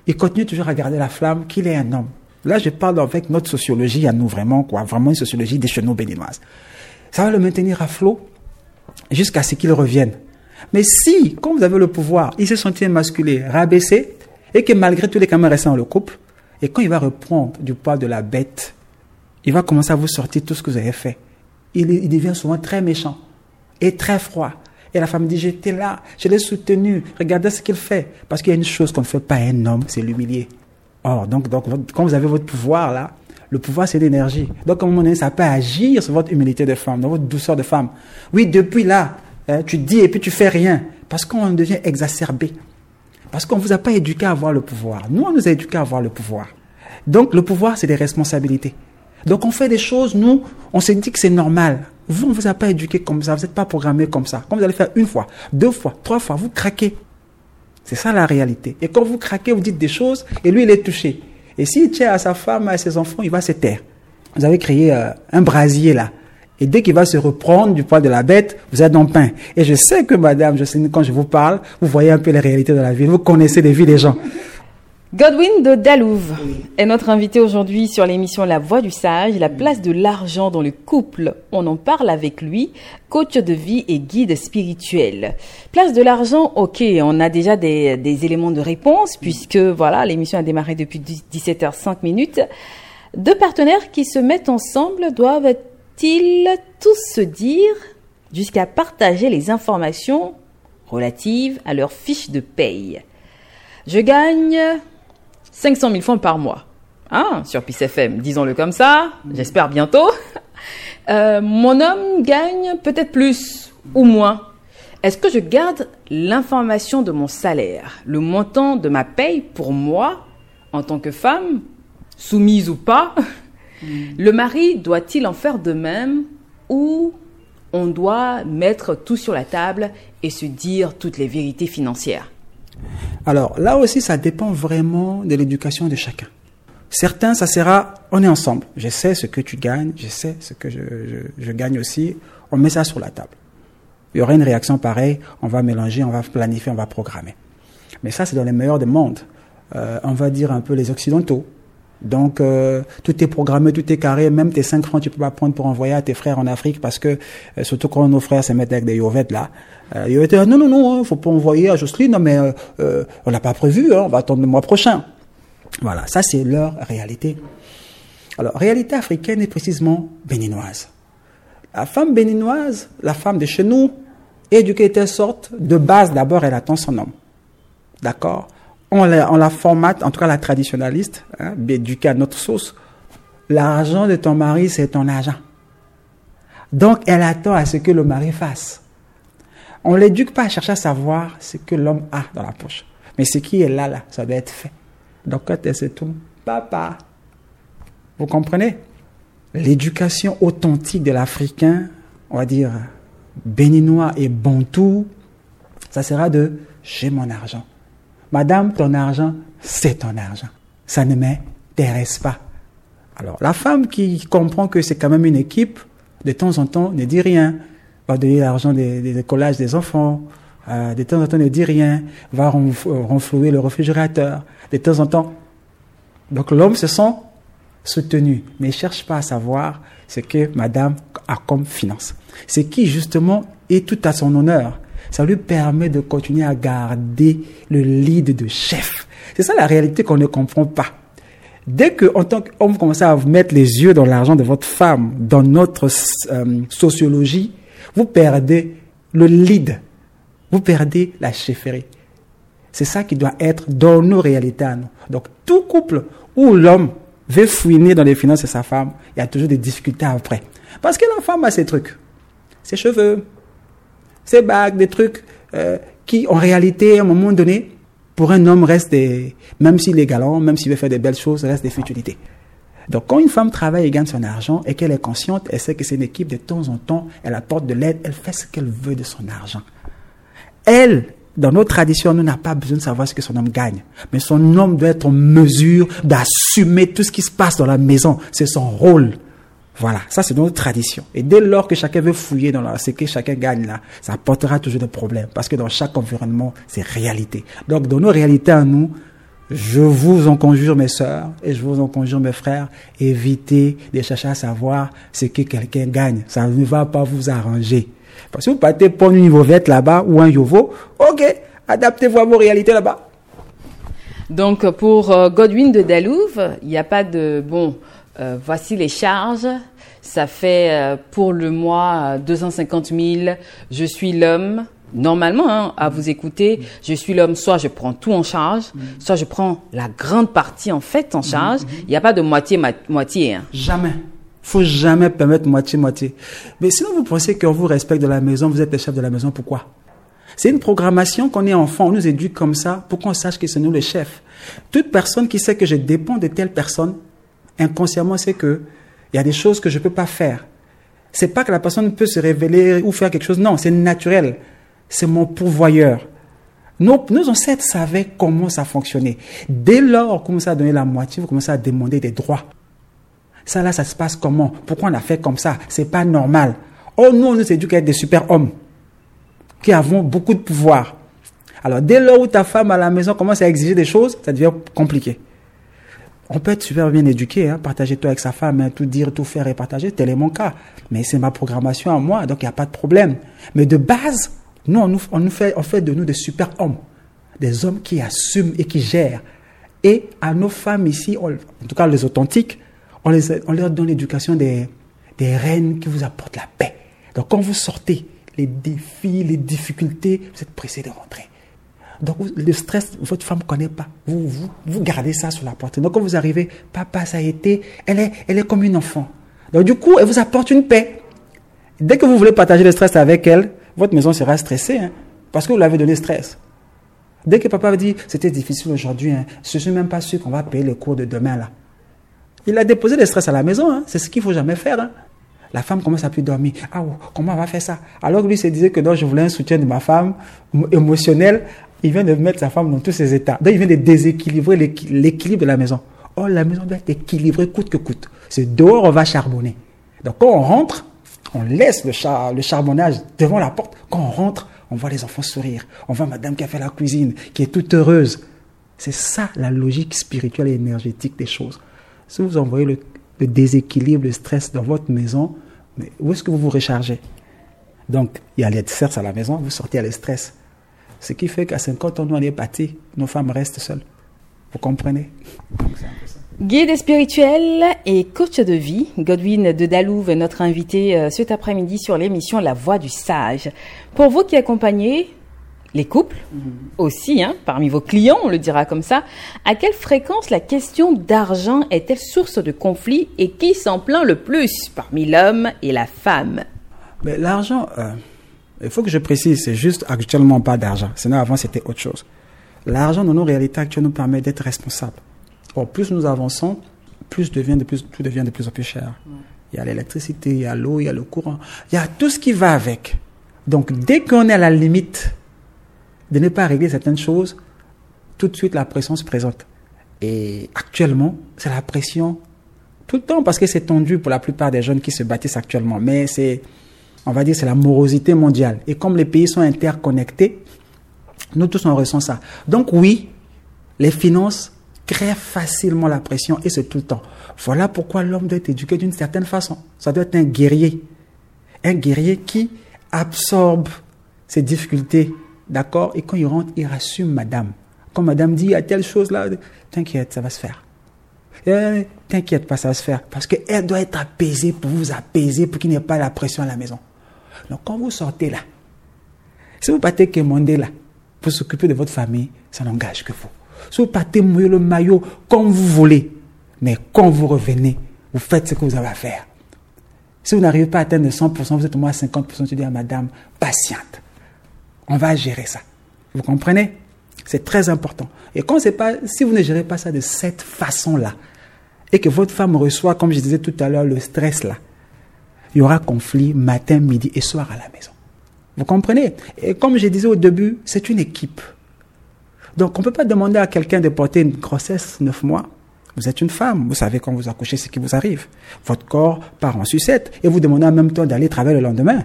il continue toujours à garder la flamme qu'il est un homme. Là, je parle avec notre sociologie à nous, vraiment, quoi, vraiment une sociologie des chenaux béninoises. Ça va le maintenir à flot jusqu'à ce qu'il revienne. Mais si, quand vous avez le pouvoir, il se sentit émasculé, rabaissé, et que malgré tous les caméras restent dans le couple, et quand il va reprendre du poids de la bête, il va commencer à vous sortir tout ce que vous avez fait. Il, il devient souvent très méchant et très froid. Et la femme dit, j'étais là, je l'ai soutenu, regardez ce qu'il fait. Parce qu'il y a une chose qu'on ne fait pas à un homme, c'est l'humilier. Or, donc, donc, quand vous avez votre pouvoir là, le pouvoir c'est l'énergie. Donc, à un moment donné, ça peut agir sur votre humilité de femme, dans votre douceur de femme. Oui, depuis là, hein, tu dis et puis tu fais rien. Parce qu'on devient exacerbé. Parce qu'on ne vous a pas éduqué à avoir le pouvoir. Nous, on nous a éduqué à avoir le pouvoir. Donc, le pouvoir, c'est des responsabilités. Donc, on fait des choses, nous, on s'est dit que c'est normal. Vous, on ne vous a pas éduqué comme ça, vous n'êtes pas programmé comme ça. Quand vous allez faire une fois, deux fois, trois fois, vous craquez. C'est ça la réalité. Et quand vous craquez, vous dites des choses, et lui, il est touché. Et s'il tient à sa femme, à ses enfants, il va se taire. Vous avez créé euh, un brasier là. Et dès qu'il va se reprendre du poids de la bête, vous êtes le pain. Et je sais que madame, sais, quand je vous parle, vous voyez un peu les réalités de la vie. Vous connaissez les vies des gens. Godwin de Dalouve est notre invité aujourd'hui sur l'émission La Voix du Sage, la place de l'argent dans le couple. On en parle avec lui, coach de vie et guide spirituel. Place de l'argent, ok, on a déjà des, éléments de réponse puisque voilà, l'émission a démarré depuis 17h05 minutes. Deux partenaires qui se mettent ensemble doivent-ils tous se dire jusqu'à partager les informations relatives à leur fiche de paye? Je gagne 500 000 francs par mois. Hein, sur PICFM, disons-le comme ça, j'espère bientôt. [LAUGHS] Euh, mon homme gagne peut-être plus ou moins. Est-ce que je garde l'information de mon salaire, le montant de ma paye pour moi, en tant que femme, soumise ou pas? [LAUGHS] Le mari doit-il en faire de même ou on doit mettre tout sur la table et se dire toutes les vérités financières? Alors là aussi, ça dépend vraiment de l'éducation de chacun. Certains, ça sera, on est ensemble. Je sais ce que tu gagnes, je sais ce que je gagne aussi. On met ça sur la table. Il y aura une réaction pareille, on va mélanger, on va planifier, on va programmer. Mais ça, c'est dans les meilleurs des mondes. Euh, on va dire un peu les occidentaux. Donc, euh, tout est programmé, tout est carré. Même tes 5 francs, tu peux pas prendre pour envoyer à tes frères en Afrique parce que, euh, surtout quand nos frères se mettent avec des yovettes là, euh, étaient, non, non, non, hein, faut pas envoyer à Jocelyne, non, mais euh, on l'a pas prévu, hein, on va attendre le mois prochain. Voilà, ça c'est leur réalité. Alors, réalité africaine est précisément béninoise. La femme béninoise, la femme de chez nous, éduquée de telle sorte, de base d'abord, elle attend son homme. D'accord? On la, on formate, en tout cas la traditionnaliste, hein, éduquée à notre sauce. L'argent de ton mari, c'est ton argent. Donc, elle attend à ce que le mari fasse. On ne l'éduque pas à chercher à savoir ce que l'homme a dans la poche. Mais ce qui est là, là, ça doit être fait. Donc, quand elle se tourne, papa. Vous comprenez? L'éducation authentique de l'Africain, on va dire béninois et bantou, ça sera de j'ai mon argent. Madame, ton argent, c'est ton argent. Ça ne m'intéresse pas. Alors, la femme qui comprend que c'est quand même une équipe, de temps en temps, ne dit rien. Va donner l'argent des, collages des enfants. Euh, de temps en temps, ne dit rien. Va renflouer le réfrigérateur. De temps en temps. Donc, l'homme se sent soutenu, mais ne cherche pas à savoir ce que madame a comme finance. Ce qui, justement, est tout à son honneur ça lui permet de continuer à garder le lead de chef. C'est ça la réalité qu'on ne comprend pas. Dès que, en tant qu'homme, vous commencez à mettre les yeux dans l'argent de votre femme, dans notre euh, sociologie, vous perdez le lead. Vous perdez la chefferie. C'est ça qui doit être dans nos réalités à nous. Donc, tout couple où l'homme veut fouiner dans les finances de sa femme, il y a toujours des difficultés après. Parce que la femme a ses trucs. Ses cheveux, ces bagues, des trucs euh, qui, en réalité, à un moment donné, pour un homme, restent des, même s'il est galant, même s'il veut faire des belles choses, restent des futilités. Donc, quand une femme travaille et gagne son argent et qu'elle est consciente, elle sait que c'est une équipe, de temps en temps, elle apporte de l'aide, elle fait ce qu'elle veut de son argent. Elle, dans notre tradition, nous n'a pas besoin de savoir ce que son homme gagne. Mais son homme doit être en mesure d'assumer tout ce qui se passe dans la maison. C'est son rôle. Voilà, ça c'est notre tradition. Et dès lors que chacun veut fouiller dans ce que chacun gagne là, ça apportera toujours des problèmes. Parce que dans chaque environnement, c'est réalité. Donc dans nos réalités à nous, je vous en conjure mes sœurs et je vous en conjure mes frères, évitez de chercher à savoir ce que quelqu'un gagne. Ça ne va pas vous arranger. Parce que vous partez pour une vête là-bas ou un yovo, ok, adaptez-vous à vos réalités là-bas. Donc pour euh, Godwin de Dalouve, il n'y a pas de bon euh, voici les charges. Ça fait euh, pour le mois 250 000. Je suis l'homme. Normalement, hein, à vous écouter, je suis l'homme. Soit je prends tout en charge, soit je prends la grande partie en fait en charge. Il n'y a pas de moitié moitié. Hein. Jamais. Faut jamais permettre moitié moitié. Mais sinon vous pensez qu'on vous respecte de la maison, vous êtes le chef de la maison, pourquoi? C'est une programmation qu'on est enfant, on nous éduque comme ça pour qu'on sache que c'est nous le chef. Toute personne qui sait que je dépends de telle personne inconsciemment, c'est que il y a des choses que je ne peux pas faire. C'est pas que la personne peut se révéler ou faire quelque chose. Non, c'est naturel. C'est mon pourvoyeur. Nos, nos, ancêtres savaient comment ça fonctionnait. Dès lors, qu'on commence à donner la moitié, vous commencez à demander des droits. Ça là, ça se passe comment? Pourquoi on a fait comme ça? C'est pas normal. Oh, nous, on nous éduque à être des super hommes qui avons beaucoup de pouvoir. Alors, dès lors où ta femme à la maison commence à exiger des choses, ça devient compliqué. On peut être super bien éduqué, hein, partager tout avec sa femme, hein, tout dire, tout faire et partager, tel est mon cas. Mais c'est ma programmation à moi, donc il n'y a pas de problème. Mais de base, nous, on, nous, on fait, on fait de nous des super hommes. Des hommes qui assument et qui gèrent. Et à nos femmes ici, en tout cas les authentiques, on, les, on leur donne l'éducation des, des reines qui vous apportent la paix. Donc quand vous sortez, les défis, les difficultés, vous êtes pressés de rentrer. Donc le stress, votre femme ne connaît pas. Vous, vous, vous gardez ça sur la porte. Donc quand vous arrivez, papa, ça a été, elle est, elle est comme une enfant. Donc du coup, elle vous apporte une paix. Dès que vous voulez partager le stress avec elle, votre maison sera stressée, hein, parce que vous l'avez donné stress. Dès que papa dit, c'était difficile aujourd'hui, je ne suis même pas sûr qu'on va payer le cours de demain là. Il a déposé le stress à la maison, hein, c'est ce qu'il faut jamais faire. Hein. La femme commence à plus dormir. Ah, oh, comment on va faire ça? Alors que lui se disait que non, je voulais un soutien de ma femme émotionnel. Il vient de mettre sa femme dans tous ses états. Donc il vient de déséquilibrer l'équilibre de la maison. Oh, la maison doit être équilibrée coûte que coûte. C'est dehors, on va charbonner. Donc quand on rentre, on laisse le, charbonnage devant la porte. Quand on rentre, on voit les enfants sourire. On voit madame qui a fait la cuisine, qui est toute heureuse. C'est ça la logique spirituelle et énergétique des choses. Si vous envoyez le, déséquilibre, le stress dans votre maison, mais où est-ce que vous vous rechargez? Donc, il y a les stress à la maison, vous sortez à le stress. Ce qui fait qu'à 50 ans, nous, on est partis, nos femmes restent seules. Vous comprenez? Guide spirituel et coach de vie, Godwin de Dalouve est notre invité euh, cet après-midi sur l'émission La Voix du Sage. Pour vous qui accompagnez les couples mhm. aussi, hein, parmi vos clients, on le dira comme ça, à quelle fréquence la question d'argent est-elle source de conflit et qui s'en plaint le plus parmi l'homme et la femme? Mais l'argent, euh, il faut que je précise, c'est juste actuellement pas d'argent. Sinon avant c'était autre chose. L'argent dans nos réalités actuelles nous permet d'être responsables. Or, plus nous avançons, plus, devient de plus tout devient de plus en plus cher. Il y a l'électricité, il y a l'eau, il y a le courant, il y a tout ce qui va avec. Donc dès qu'on est à la limite de ne pas régler certaines choses, tout de suite la pression se présente. Et actuellement, c'est la pression tout le temps parce que c'est tendu pour la plupart des jeunes qui se bâtissent actuellement. Mais c'est, on va dire, c'est la morosité mondiale. Et comme les pays sont interconnectés, nous tous on ressent ça. Donc oui, les finances créent facilement la pression et c'est tout le temps. Voilà pourquoi l'homme doit être éduqué d'une certaine façon. Ça doit être un guerrier. Un guerrier qui absorbe ses difficultés D'accord? Et quand il rentre, il rassume madame. Quand madame dit, il y a telle chose là, t'inquiète, ça va se faire. Eh, t'inquiète pas, ça va se faire. Parce qu'elle doit être apaisée pour vous apaiser, pour qu'il n'y ait pas la pression à la maison. Donc quand vous sortez là, si vous partez quémander là, pour s'occuper de votre famille, ça n'engage que vous. Si vous partez mouiller le maillot comme vous voulez, mais quand vous revenez, vous faites ce que vous avez à faire. Si vous n'arrivez pas à atteindre 100%, vous êtes au moins à 50%, tu dis à madame, patiente. On va gérer ça. Vous comprenez? C'est très important. Et quand c'est pas, si vous ne gérez pas ça de cette façon-là, et que votre femme reçoit, comme je disais tout à l'heure, le stress là, il y aura conflit matin, midi et soir à la maison. Vous comprenez? Et comme je disais au début, c'est une équipe. Donc on ne peut pas demander à quelqu'un de porter une grossesse neuf mois. Vous êtes une femme, vous savez quand vous accouchez ce qui vous arrive. Votre corps part en sucette et vous demandez en même temps d'aller travailler le lendemain.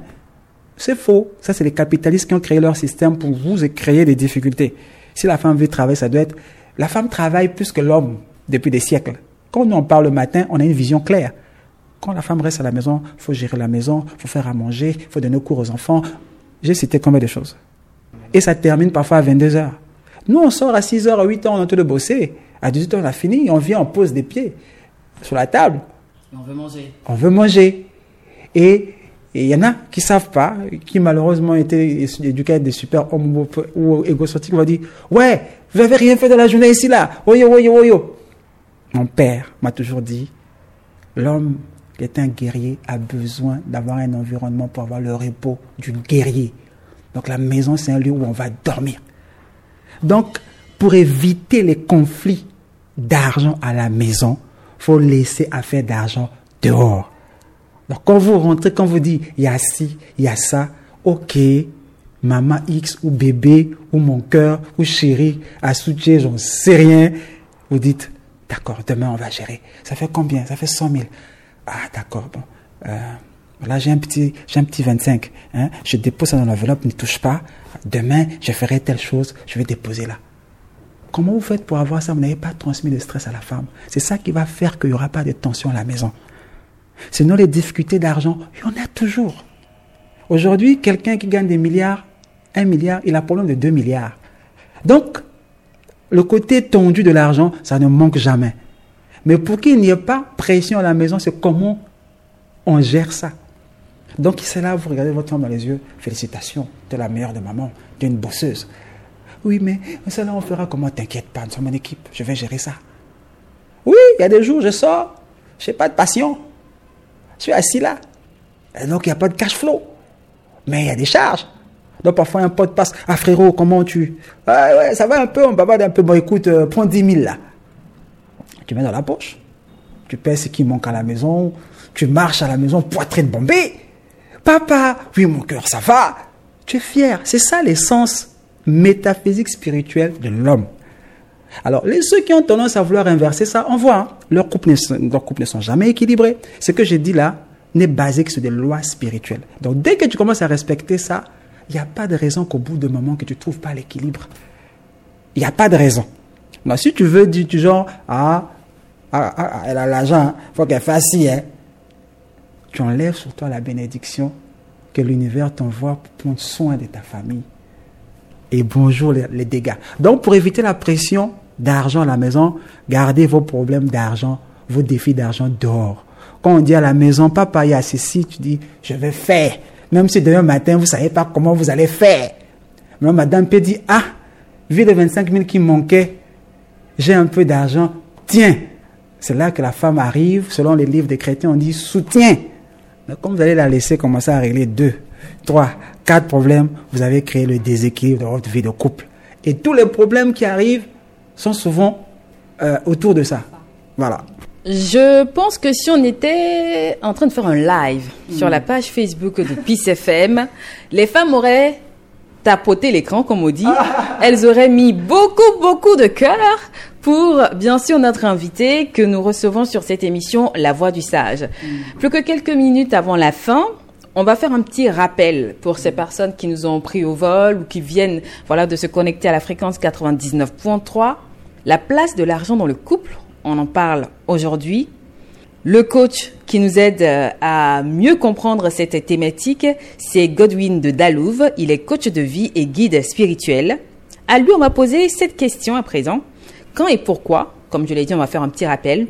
C'est faux. Ça, c'est les capitalistes qui ont créé leur système pour vous créer des difficultés. Si la femme veut travailler, ça doit être... La femme travaille plus que l'homme depuis des siècles. Quand en parle le matin, on a une vision claire. Quand la femme reste à la maison, il faut gérer la maison, il faut faire à manger, il faut donner cours aux enfants. J'ai cité combien de choses? Et ça termine parfois à 22 heures. Nous, on sort à 6 heures, à 8 heures, on est en train de bosser. À 18 heures, on a fini, on vient, on pose des pieds sur la table. on veut manger. On veut manger. Et il y en a qui savent pas, qui malheureusement étaient éduqués des super hommes ou égocentriques, vont dire Ouais, vous n'avez rien fait de la journée ici, là. Oyo, oyo, oyo. Mon père m'a toujours dit L'homme est un guerrier a besoin d'avoir un environnement pour avoir le repos du guerrier. Donc la maison, c'est un lieu où on va dormir. Donc, pour éviter les conflits d'argent à la maison, faut laisser affaire d'argent dehors. Donc quand vous rentrez, quand vous dites, il y a ci, il y a ça, ok, maman X ou bébé ou mon cœur ou chéri a soutien, j'en sais rien, vous dites, d'accord, demain on va gérer. Ça fait combien? Ça fait 100 000. Ah d'accord, bon. Euh, là j'ai un petit, j'ai un petit 25. Hein, je dépose ça dans l'enveloppe, ne touche pas. Demain je ferai telle chose, je vais déposer là. Comment vous faites pour avoir ça? Vous n'avez pas transmis de stress à la femme. C'est ça qui va faire qu'il n'y aura pas de tension à la maison. Sinon, les difficultés d'argent, il y en a toujours. Aujourd'hui, quelqu'un qui gagne des milliards, un milliard, il a problème de deux milliards. Donc, le côté tendu de l'argent, ça ne manque jamais. Mais pour qu'il n'y ait pas pression à la maison, c'est comment on gère ça. Donc, c'est là, vous regardez votre femme dans les yeux, félicitations, tu es la meilleure de maman, tu es une bosseuse. Oui, mais ça là, on fera comment T'inquiète pas, nous sommes une équipe, je vais gérer ça. Oui, il y a des jours, je sors, je n'ai pas de passion. Je suis assis là. donc, il n'y a pas de cash flow. Mais il y a des charges. Donc, parfois, un pote passe. Ah, frérot, comment tu? Ah, ouais, ça va un peu, on va un peu. Bon, écoute, euh, prends 10 000 là. Tu mets dans la poche. tu paies ce qui manque à la maison, tu marches à la maison, poitrine bombée. Papa, oui, mon cœur, ça va. Tu es fier. C'est ça l'essence métaphysique spirituelle de l'homme. Alors, les, ceux qui ont tendance à vouloir inverser ça, on voit, hein, leurs couples ne, sont jamais équilibrés. Ce que j'ai dit là n'est basé que sur des lois spirituelles. Donc, dès que tu commences à respecter ça, il n'y a pas de raison qu'au bout d'un moment que tu ne trouves pas l'équilibre. Il n'y a pas de raison. Mais si tu veux dire du genre, ah, ah, ah, ah elle a l'argent, il faut qu'elle fasse ci, hein. tu enlèves sur toi la bénédiction que l'univers t'envoie pour prendre soin de ta famille. Et bonjour les, les dégâts. Donc, pour éviter la pression d'argent à la maison, gardez vos problèmes d'argent, vos défis d'argent dehors. Quand on dit à la maison, papa, il y a ceci, tu dis, je vais faire. Même si demain matin, vous ne savez pas comment vous allez faire. Mais madame peut dire, ah, vu les 25 000 qui manquaient, j'ai un peu d'argent, tiens. C'est là que la femme arrive, selon les livres des chrétiens, on dit soutien. Mais comme vous allez la laisser commencer à régler deux, trois, quatre problèmes, vous avez créé le déséquilibre dans votre vie de couple. Et tous les problèmes qui arrivent sont souvent euh, autour de ça. Voilà. Je pense que si on était en train de faire un live sur la page Facebook de Peace FM, les femmes auraient tapoté l'écran, comme on dit. Elles auraient mis beaucoup, beaucoup de cœur pour, bien sûr, notre invité que nous recevons sur cette émission, La Voix du Sage. Plus que quelques minutes avant la fin, on va faire un petit rappel pour ces personnes qui nous ont pris au vol ou qui viennent, voilà, de se connecter à la fréquence 99.3. La place de l'argent dans le couple, on en parle aujourd'hui. Le coach qui nous aide euh, à mieux comprendre cette thématique, c'est Godwin de Dalouve. Il est coach de vie et guide spirituel. À lui, on va poser cette question à présent. Quand et pourquoi, comme je l'ai dit, on va faire un petit rappel,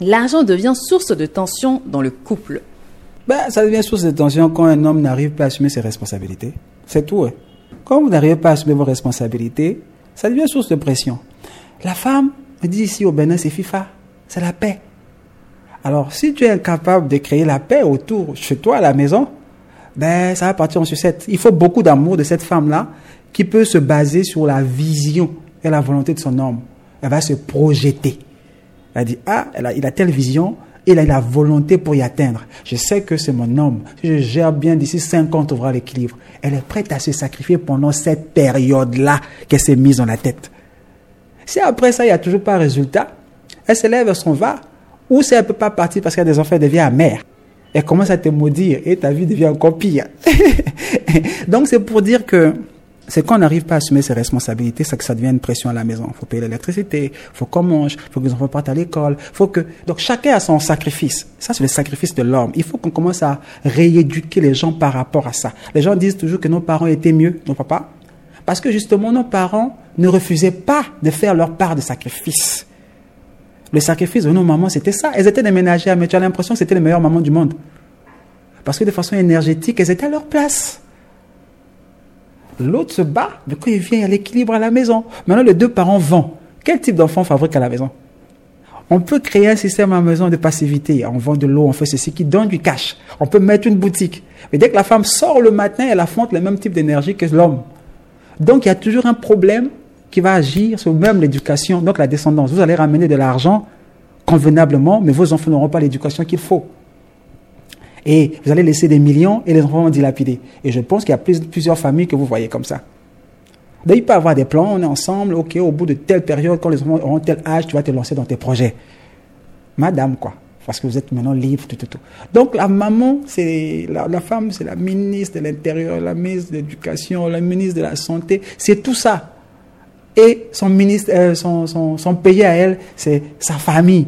l'argent devient source de tension dans le couple. Ben, ça devient source de tension quand un homme n'arrive pas à assumer ses responsabilités. C'est tout. hein. Quand vous n'arrivez pas à assumer vos responsabilités, ça devient source de pression. La femme, on dit ici au Bénin, c'est FIFA, c'est la paix. Alors, si tu es incapable de créer la paix autour, chez toi, à la maison, ben, ça va partir en sucette. Il faut beaucoup d'amour de cette femme-là qui peut se baser sur la vision et la volonté de son homme. Elle va se projeter. Elle dit, ah, elle a, il a telle vision, il a la volonté pour y atteindre. Je sais que c'est mon homme. Si je gère bien d'ici 5 ans, on trouvera l'équilibre. Elle est prête à se sacrifier pendant cette période-là qu'elle s'est mise dans la tête. Si après ça, il n'y a toujours pas résultat, elle se lève, elle s'en va. Ou si elle ne peut pas partir parce qu'elle a des enfants, elle devient amère. Elle commence à te maudire et ta vie devient encore pire. [LAUGHS] Donc c'est pour dire que c'est quand on n'arrive pas à assumer ses responsabilités, c'est que ça devient une pression à la maison. Il faut payer l'électricité, il faut qu'on mange, il faut que les enfants partent à l'école, faut que... Donc chacun a son sacrifice. Ça, c'est le sacrifice de l'homme. Il faut qu'on commence à rééduquer les gens par rapport à ça. Les gens disent toujours que nos parents étaient mieux, nos papas, parce que justement, nos parents ne refusaient pas de faire leur part de sacrifice. Le sacrifice de nos mamans, c'était ça. Elles étaient des ménagères, mais tu as l'impression que c'était les meilleures mamans du monde. Parce que de façon énergétique, elles étaient à leur place. L'autre se bat, mais quand il vient, il y a l'équilibre à la maison. Maintenant, les deux parents vendent. Quel type d'enfant fabrique à la maison? On peut créer un système à la maison de passivité. On vend de l'eau, on fait ceci qui donne du cash. On peut mettre une boutique. Mais dès que la femme sort le matin, elle affronte le même type d'énergie que l'homme. Donc, il y a toujours un problème qui va agir sur même l'éducation, donc la descendance. Vous allez ramener de l'argent convenablement, mais vos enfants n'auront pas l'éducation qu'il faut. Et vous allez laisser des millions et les enfants vont dilapider. Et je pense qu'il y a plus- plusieurs familles que vous voyez comme ça. Donc, il peut avoir des plans, on est ensemble, ok, au bout de telle période, quand les enfants auront tel âge, tu vas te lancer dans tes projets. Madame, quoi. Parce que vous êtes maintenant libre, tout, tout, tout. Donc, la maman, c'est, la femme, c'est la ministre de l'Intérieur, la ministre de l'Éducation, la ministre de la Santé. C'est tout ça. Et son ministre, euh, son, son, son pays à elle, c'est sa famille.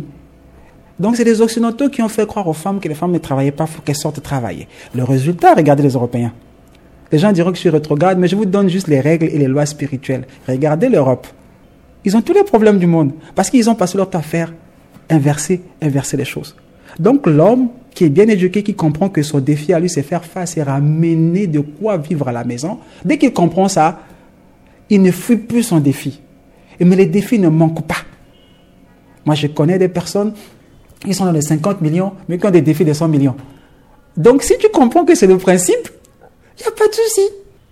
Donc, c'est les Occidentaux qui ont fait croire aux femmes que les femmes ne travaillaient pas, faut qu'elles sortent travailler. Le résultat, regardez les Européens. Les gens diront que je suis rétrograde, mais je vous donne juste les règles et les lois spirituelles. Regardez l'Europe. Ils ont tous les problèmes du monde parce qu'ils ont passé leur temps à faire inverser les choses. Donc l'homme qui est bien éduqué, qui comprend que son défi à lui, c'est faire face et ramener de quoi vivre à la maison, dès qu'il comprend ça, il ne fuit plus son défi. Et Mais les défis ne manquent pas. Moi, je connais des personnes qui sont dans les 50 millions, mais qui ont des défis de 100 millions. Donc si tu comprends que c'est le principe, il n'y a pas de souci.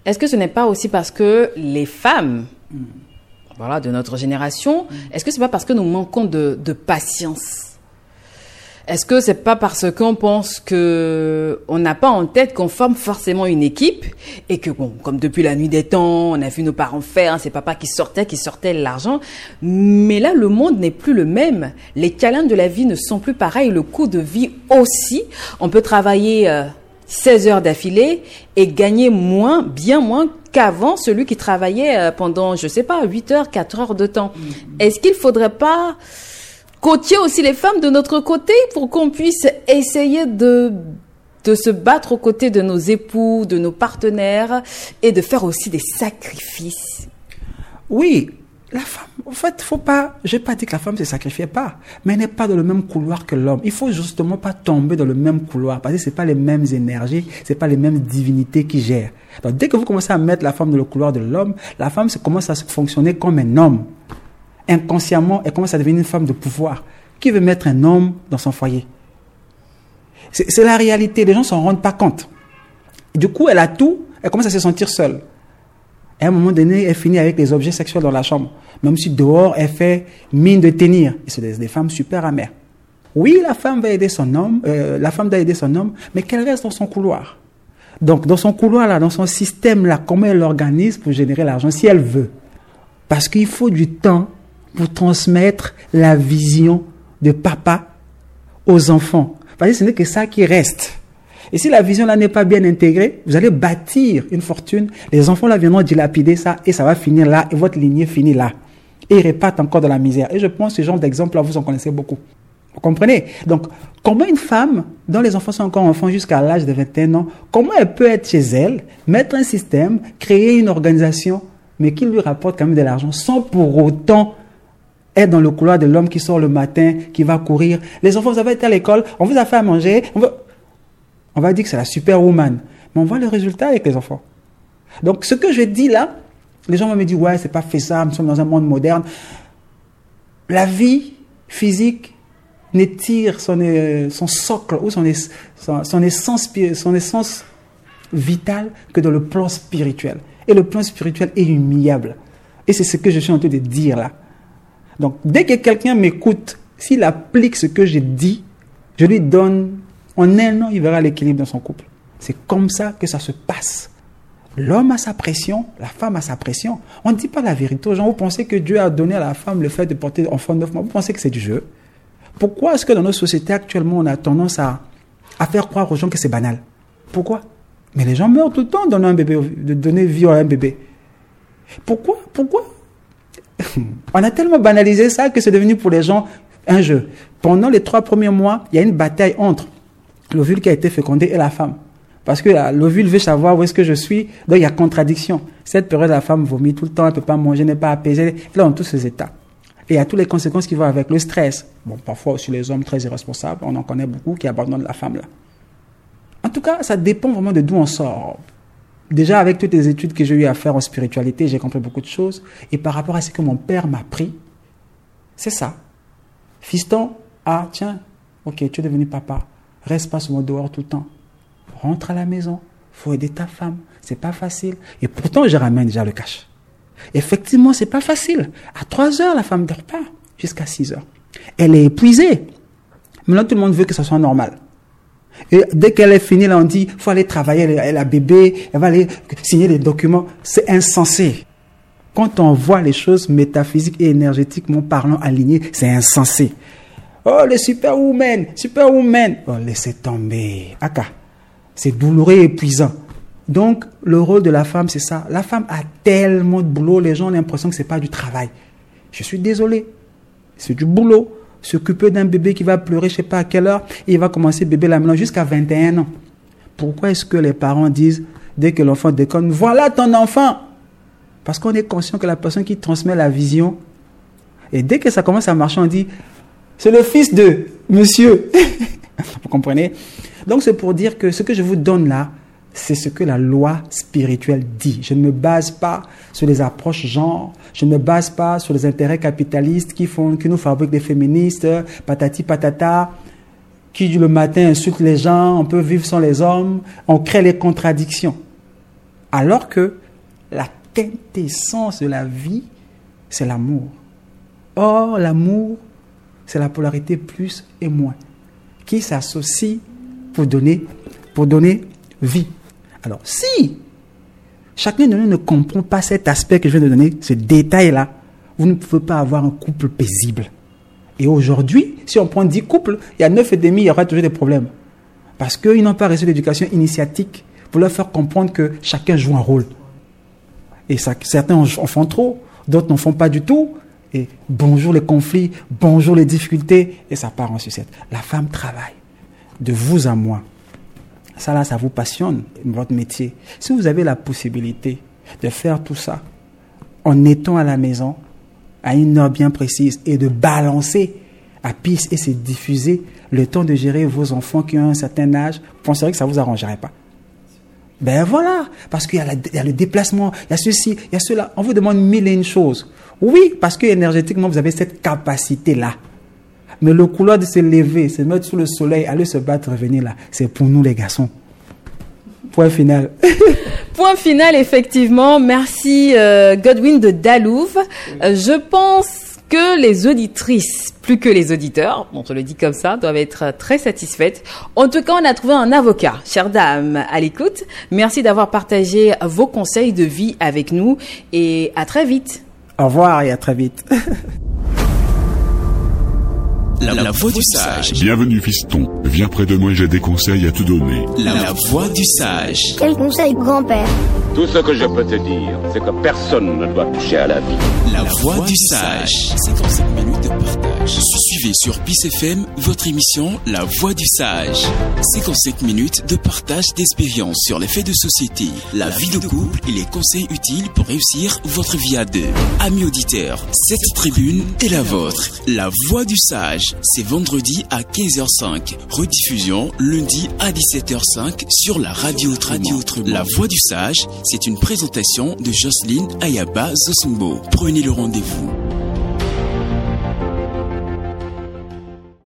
Est-ce que ce n'est pas aussi parce que les femmes, voilà, de notre génération, est-ce que c'est pas parce que nous manquons de, de patience? Est-ce que c'est pas parce qu'on pense que on n'a pas en tête qu'on forme forcément une équipe et que bon, comme depuis la nuit des temps, on a vu nos parents faire, hein, c'est papa qui sortait, qui sortait l'argent. Mais là, le monde n'est plus le même. Les challenges de la vie ne sont plus pareils. Le coût de vie aussi. On peut travailler euh, 16 heures d'affilée et gagner moins, bien moins qu'avant celui qui travaillait euh, pendant, je sais pas, 8 heures, 4 heures de temps. Est-ce qu'il faudrait pas coacher aussi les femmes de notre côté pour qu'on puisse essayer de de se battre aux côtés de nos époux, de nos partenaires et de faire aussi des sacrifices. Oui, la femme, en fait, faut pas, j'ai pas dit que la femme se sacrifiait pas, mais elle n'est pas dans le même couloir que l'homme. Il faut justement pas tomber dans le même couloir, parce que c'est pas les mêmes énergies, c'est pas les mêmes divinités qui gèrent. Donc, dès que vous commencez à mettre la femme dans le couloir de l'homme, la femme commence à fonctionner comme un homme. Inconsciemment, elle commence à devenir une femme de pouvoir. Qui veut mettre un homme dans son foyer? C'est la réalité. Les gens s'en rendent pas compte. du coup, elle a tout, elle commence à se sentir seule. À un moment donné, elle finit avec des objets sexuels dans la chambre. Même si dehors, elle fait mine de tenir. Et c'est des, femmes super amères. Oui, la femme va aider son homme, euh, la femme doit aider son homme, mais qu'elle reste dans son couloir. Donc, dans son couloir là, dans son système là, comment elle organise pour générer l'argent si elle veut. Parce qu'il faut du temps pour transmettre la vision de papa aux enfants. Parce que ce n'est que ça qui reste. Et si la vision là n'est pas bien intégrée, vous allez bâtir une fortune. Les enfants là viendront dilapider ça et ça va finir là et votre lignée finit là. Et ils encore dans la misère. Et je pense que ce genre d'exemple là, vous en connaissez beaucoup. Vous comprenez? Donc, comment une femme, dont les enfants sont encore enfants jusqu'à l'âge de 21 ans, comment elle peut être chez elle, mettre un système, créer une organisation, mais qui lui rapporte quand même de l'argent, sans pour autant être dans le couloir de l'homme qui sort le matin, qui va courir. Les enfants, vous avez été à l'école, on vous a fait à manger. On va dire que c'est la superwoman. Mais on voit le résultat avec les enfants. Donc, ce que je dis là, les gens vont me dire, ouais, c'est pas fait ça, nous sommes dans un monde moderne. La vie physique n'étire son, euh, son socle ou son, son, essence, son essence vitale que dans le plan spirituel. Et le plan spirituel est humiliable. Et c'est ce que je suis en train de dire là. Donc, dès que quelqu'un m'écoute, s'il applique ce que j'ai dit, je lui donne en un an, il verra l'équilibre dans son couple. C'est comme ça que ça se passe. L'homme a sa pression, la femme a sa pression. On ne dit pas la vérité aux gens. Vous pensez que Dieu a donné à la femme le fait de porter enfant neuf mois? Vous pensez que c'est du jeu? Pourquoi est-ce que dans nos sociétés actuellement, on a tendance à, faire croire aux gens que c'est banal? Pourquoi? Mais les gens meurent tout le temps de de donner vie à un bébé. Pourquoi Pourquoi [LAUGHS] On a tellement banalisé ça que c'est devenu pour les gens un jeu. Pendant les trois premiers mois, il y a une bataille entre l'ovule qui a été fécondé et la femme. Parce que l'ovule veut savoir où est-ce que je suis, donc il y a contradiction. Cette période, la femme vomit tout le temps, elle ne peut pas manger, n'est pas apaisée. Là, dans tous ces états. Et il y a toutes les conséquences qui vont avec le stress. Bon, parfois aussi les hommes très irresponsables, on en connaît beaucoup qui abandonnent la femme. En tout cas, ça dépend vraiment de d'où on sort. Déjà, avec toutes les études que j'ai eu à faire en spiritualité, j'ai compris beaucoup de choses. Et par rapport à ce que mon père m'a pris, c'est ça. Fiston, ah tiens, ok, tu es devenu papa. Reste pas mon dehors tout le temps. Rentre à la maison. Faut aider ta femme. C'est pas facile. Et pourtant, je ramène déjà le cash. Effectivement, c'est pas facile. À 3 heures, la femme dort pas. Jusqu'à 6 heures. Elle est épuisée. Maintenant, tout le monde veut que ça soit normal. Et dès qu'elle est finie, là, on dit, faut aller travailler, elle a bébé, elle va aller signer des documents. C'est insensé. Quand on voit les choses métaphysiques et énergétiquement parlant alignées, c'est insensé. Oh, le superwoman, superwoman. Oh, laissez tomber. Aka. C'est douloureux et épuisant. Donc, le rôle de la femme, c'est ça. La femme a tellement de boulot, les gens ont l'impression que c'est pas du travail. Je suis désolé. C'est du boulot. S'occuper d'un bébé qui va pleurer, je sais pas à quelle heure, et il va commencer bébé là maintenant jusqu'à 21 ans. Pourquoi est-ce que les parents disent, dès que l'enfant déconne, voilà ton enfant? Parce qu'on est conscient que la personne qui transmet la vision, et dès que ça commence à marcher, on dit, c'est le fils de monsieur. [LAUGHS] vous comprenez? Donc c'est pour dire que ce que je vous donne là, c'est ce que la loi spirituelle dit. Je ne me base pas sur les approches genre, je ne me base pas sur les intérêts capitalistes qui font, qui nous fabriquent des féministes, patati patata, qui le matin insultent les gens, on peut vivre sans les hommes, on crée les contradictions. Alors que la quintessence de la vie, c'est l'amour. Or, l'amour, c'est la polarité plus et moins. qui s'associent pour donner, pour donner vie. Alors, si chacun de nous ne comprend pas cet aspect que je viens de donner, ce détail-là, vous ne pouvez pas avoir un couple paisible. Et aujourd'hui, si on prend 10 couples, il y a 9 et demi, il y aura toujours des problèmes. Parce qu'ils n'ont pas reçu l'éducation initiatique pour leur faire comprendre que chacun joue un rôle. Et certains en font trop, d'autres n'en font pas du tout. Et bonjour les conflits, bonjour les difficultés, et ça part en sucette. La femme travaille, de vous à moi. Ça là, ça vous passionne, votre métier. Si vous avez la possibilité de faire tout ça en étant à la maison, à une heure bien précise, et de balancer à piste et se diffuser le temps de gérer vos enfants qui ont un certain âge, vous penserez que ça vous arrangerait pas. Ben voilà, parce qu'il y, a le déplacement, il y a ceci, il y a cela. On vous demande mille et une choses. Oui, parce que énergétiquement, vous avez cette capacité-là. Mais le couloir de se lever, se mettre sous le soleil, aller se battre, revenir là, c'est pour nous les garçons. Point final. [LAUGHS] Point final, effectivement. Merci euh, Godwin de Dalouve. Euh, je pense que les auditrices, plus que les auditeurs, on te le dit comme ça, doivent être très satisfaites. En tout cas, on a trouvé un avocat, chère dame, à l'écoute. Merci d'avoir partagé vos conseils de vie avec nous et à très vite. Au revoir et à très vite. [LAUGHS] La, voix du sage. Bienvenue fiston. Viens près de moi, j'ai des conseils à te donner. La, voix du sage. Quel conseil, grand-père? Tout ce que je peux te dire, c'est que personne ne doit toucher à la vie. La, voix, du sage. 55 minutes de partage. Suivez sur Peace FM votre émission La voix du sage. 55 minutes de partage d'expériences sur les faits de société, la, vie de couple et les conseils utiles pour réussir votre vie à deux. Amis auditeurs, cette tribune est la vôtre. La voix du sage c'est vendredi à 15h05. Rediffusion lundi à 17h05 sur la radio Radio La Voix du Sage, c'est une présentation de Jocelyne Ayaba Zosumbo. Prenez le rendez-vous.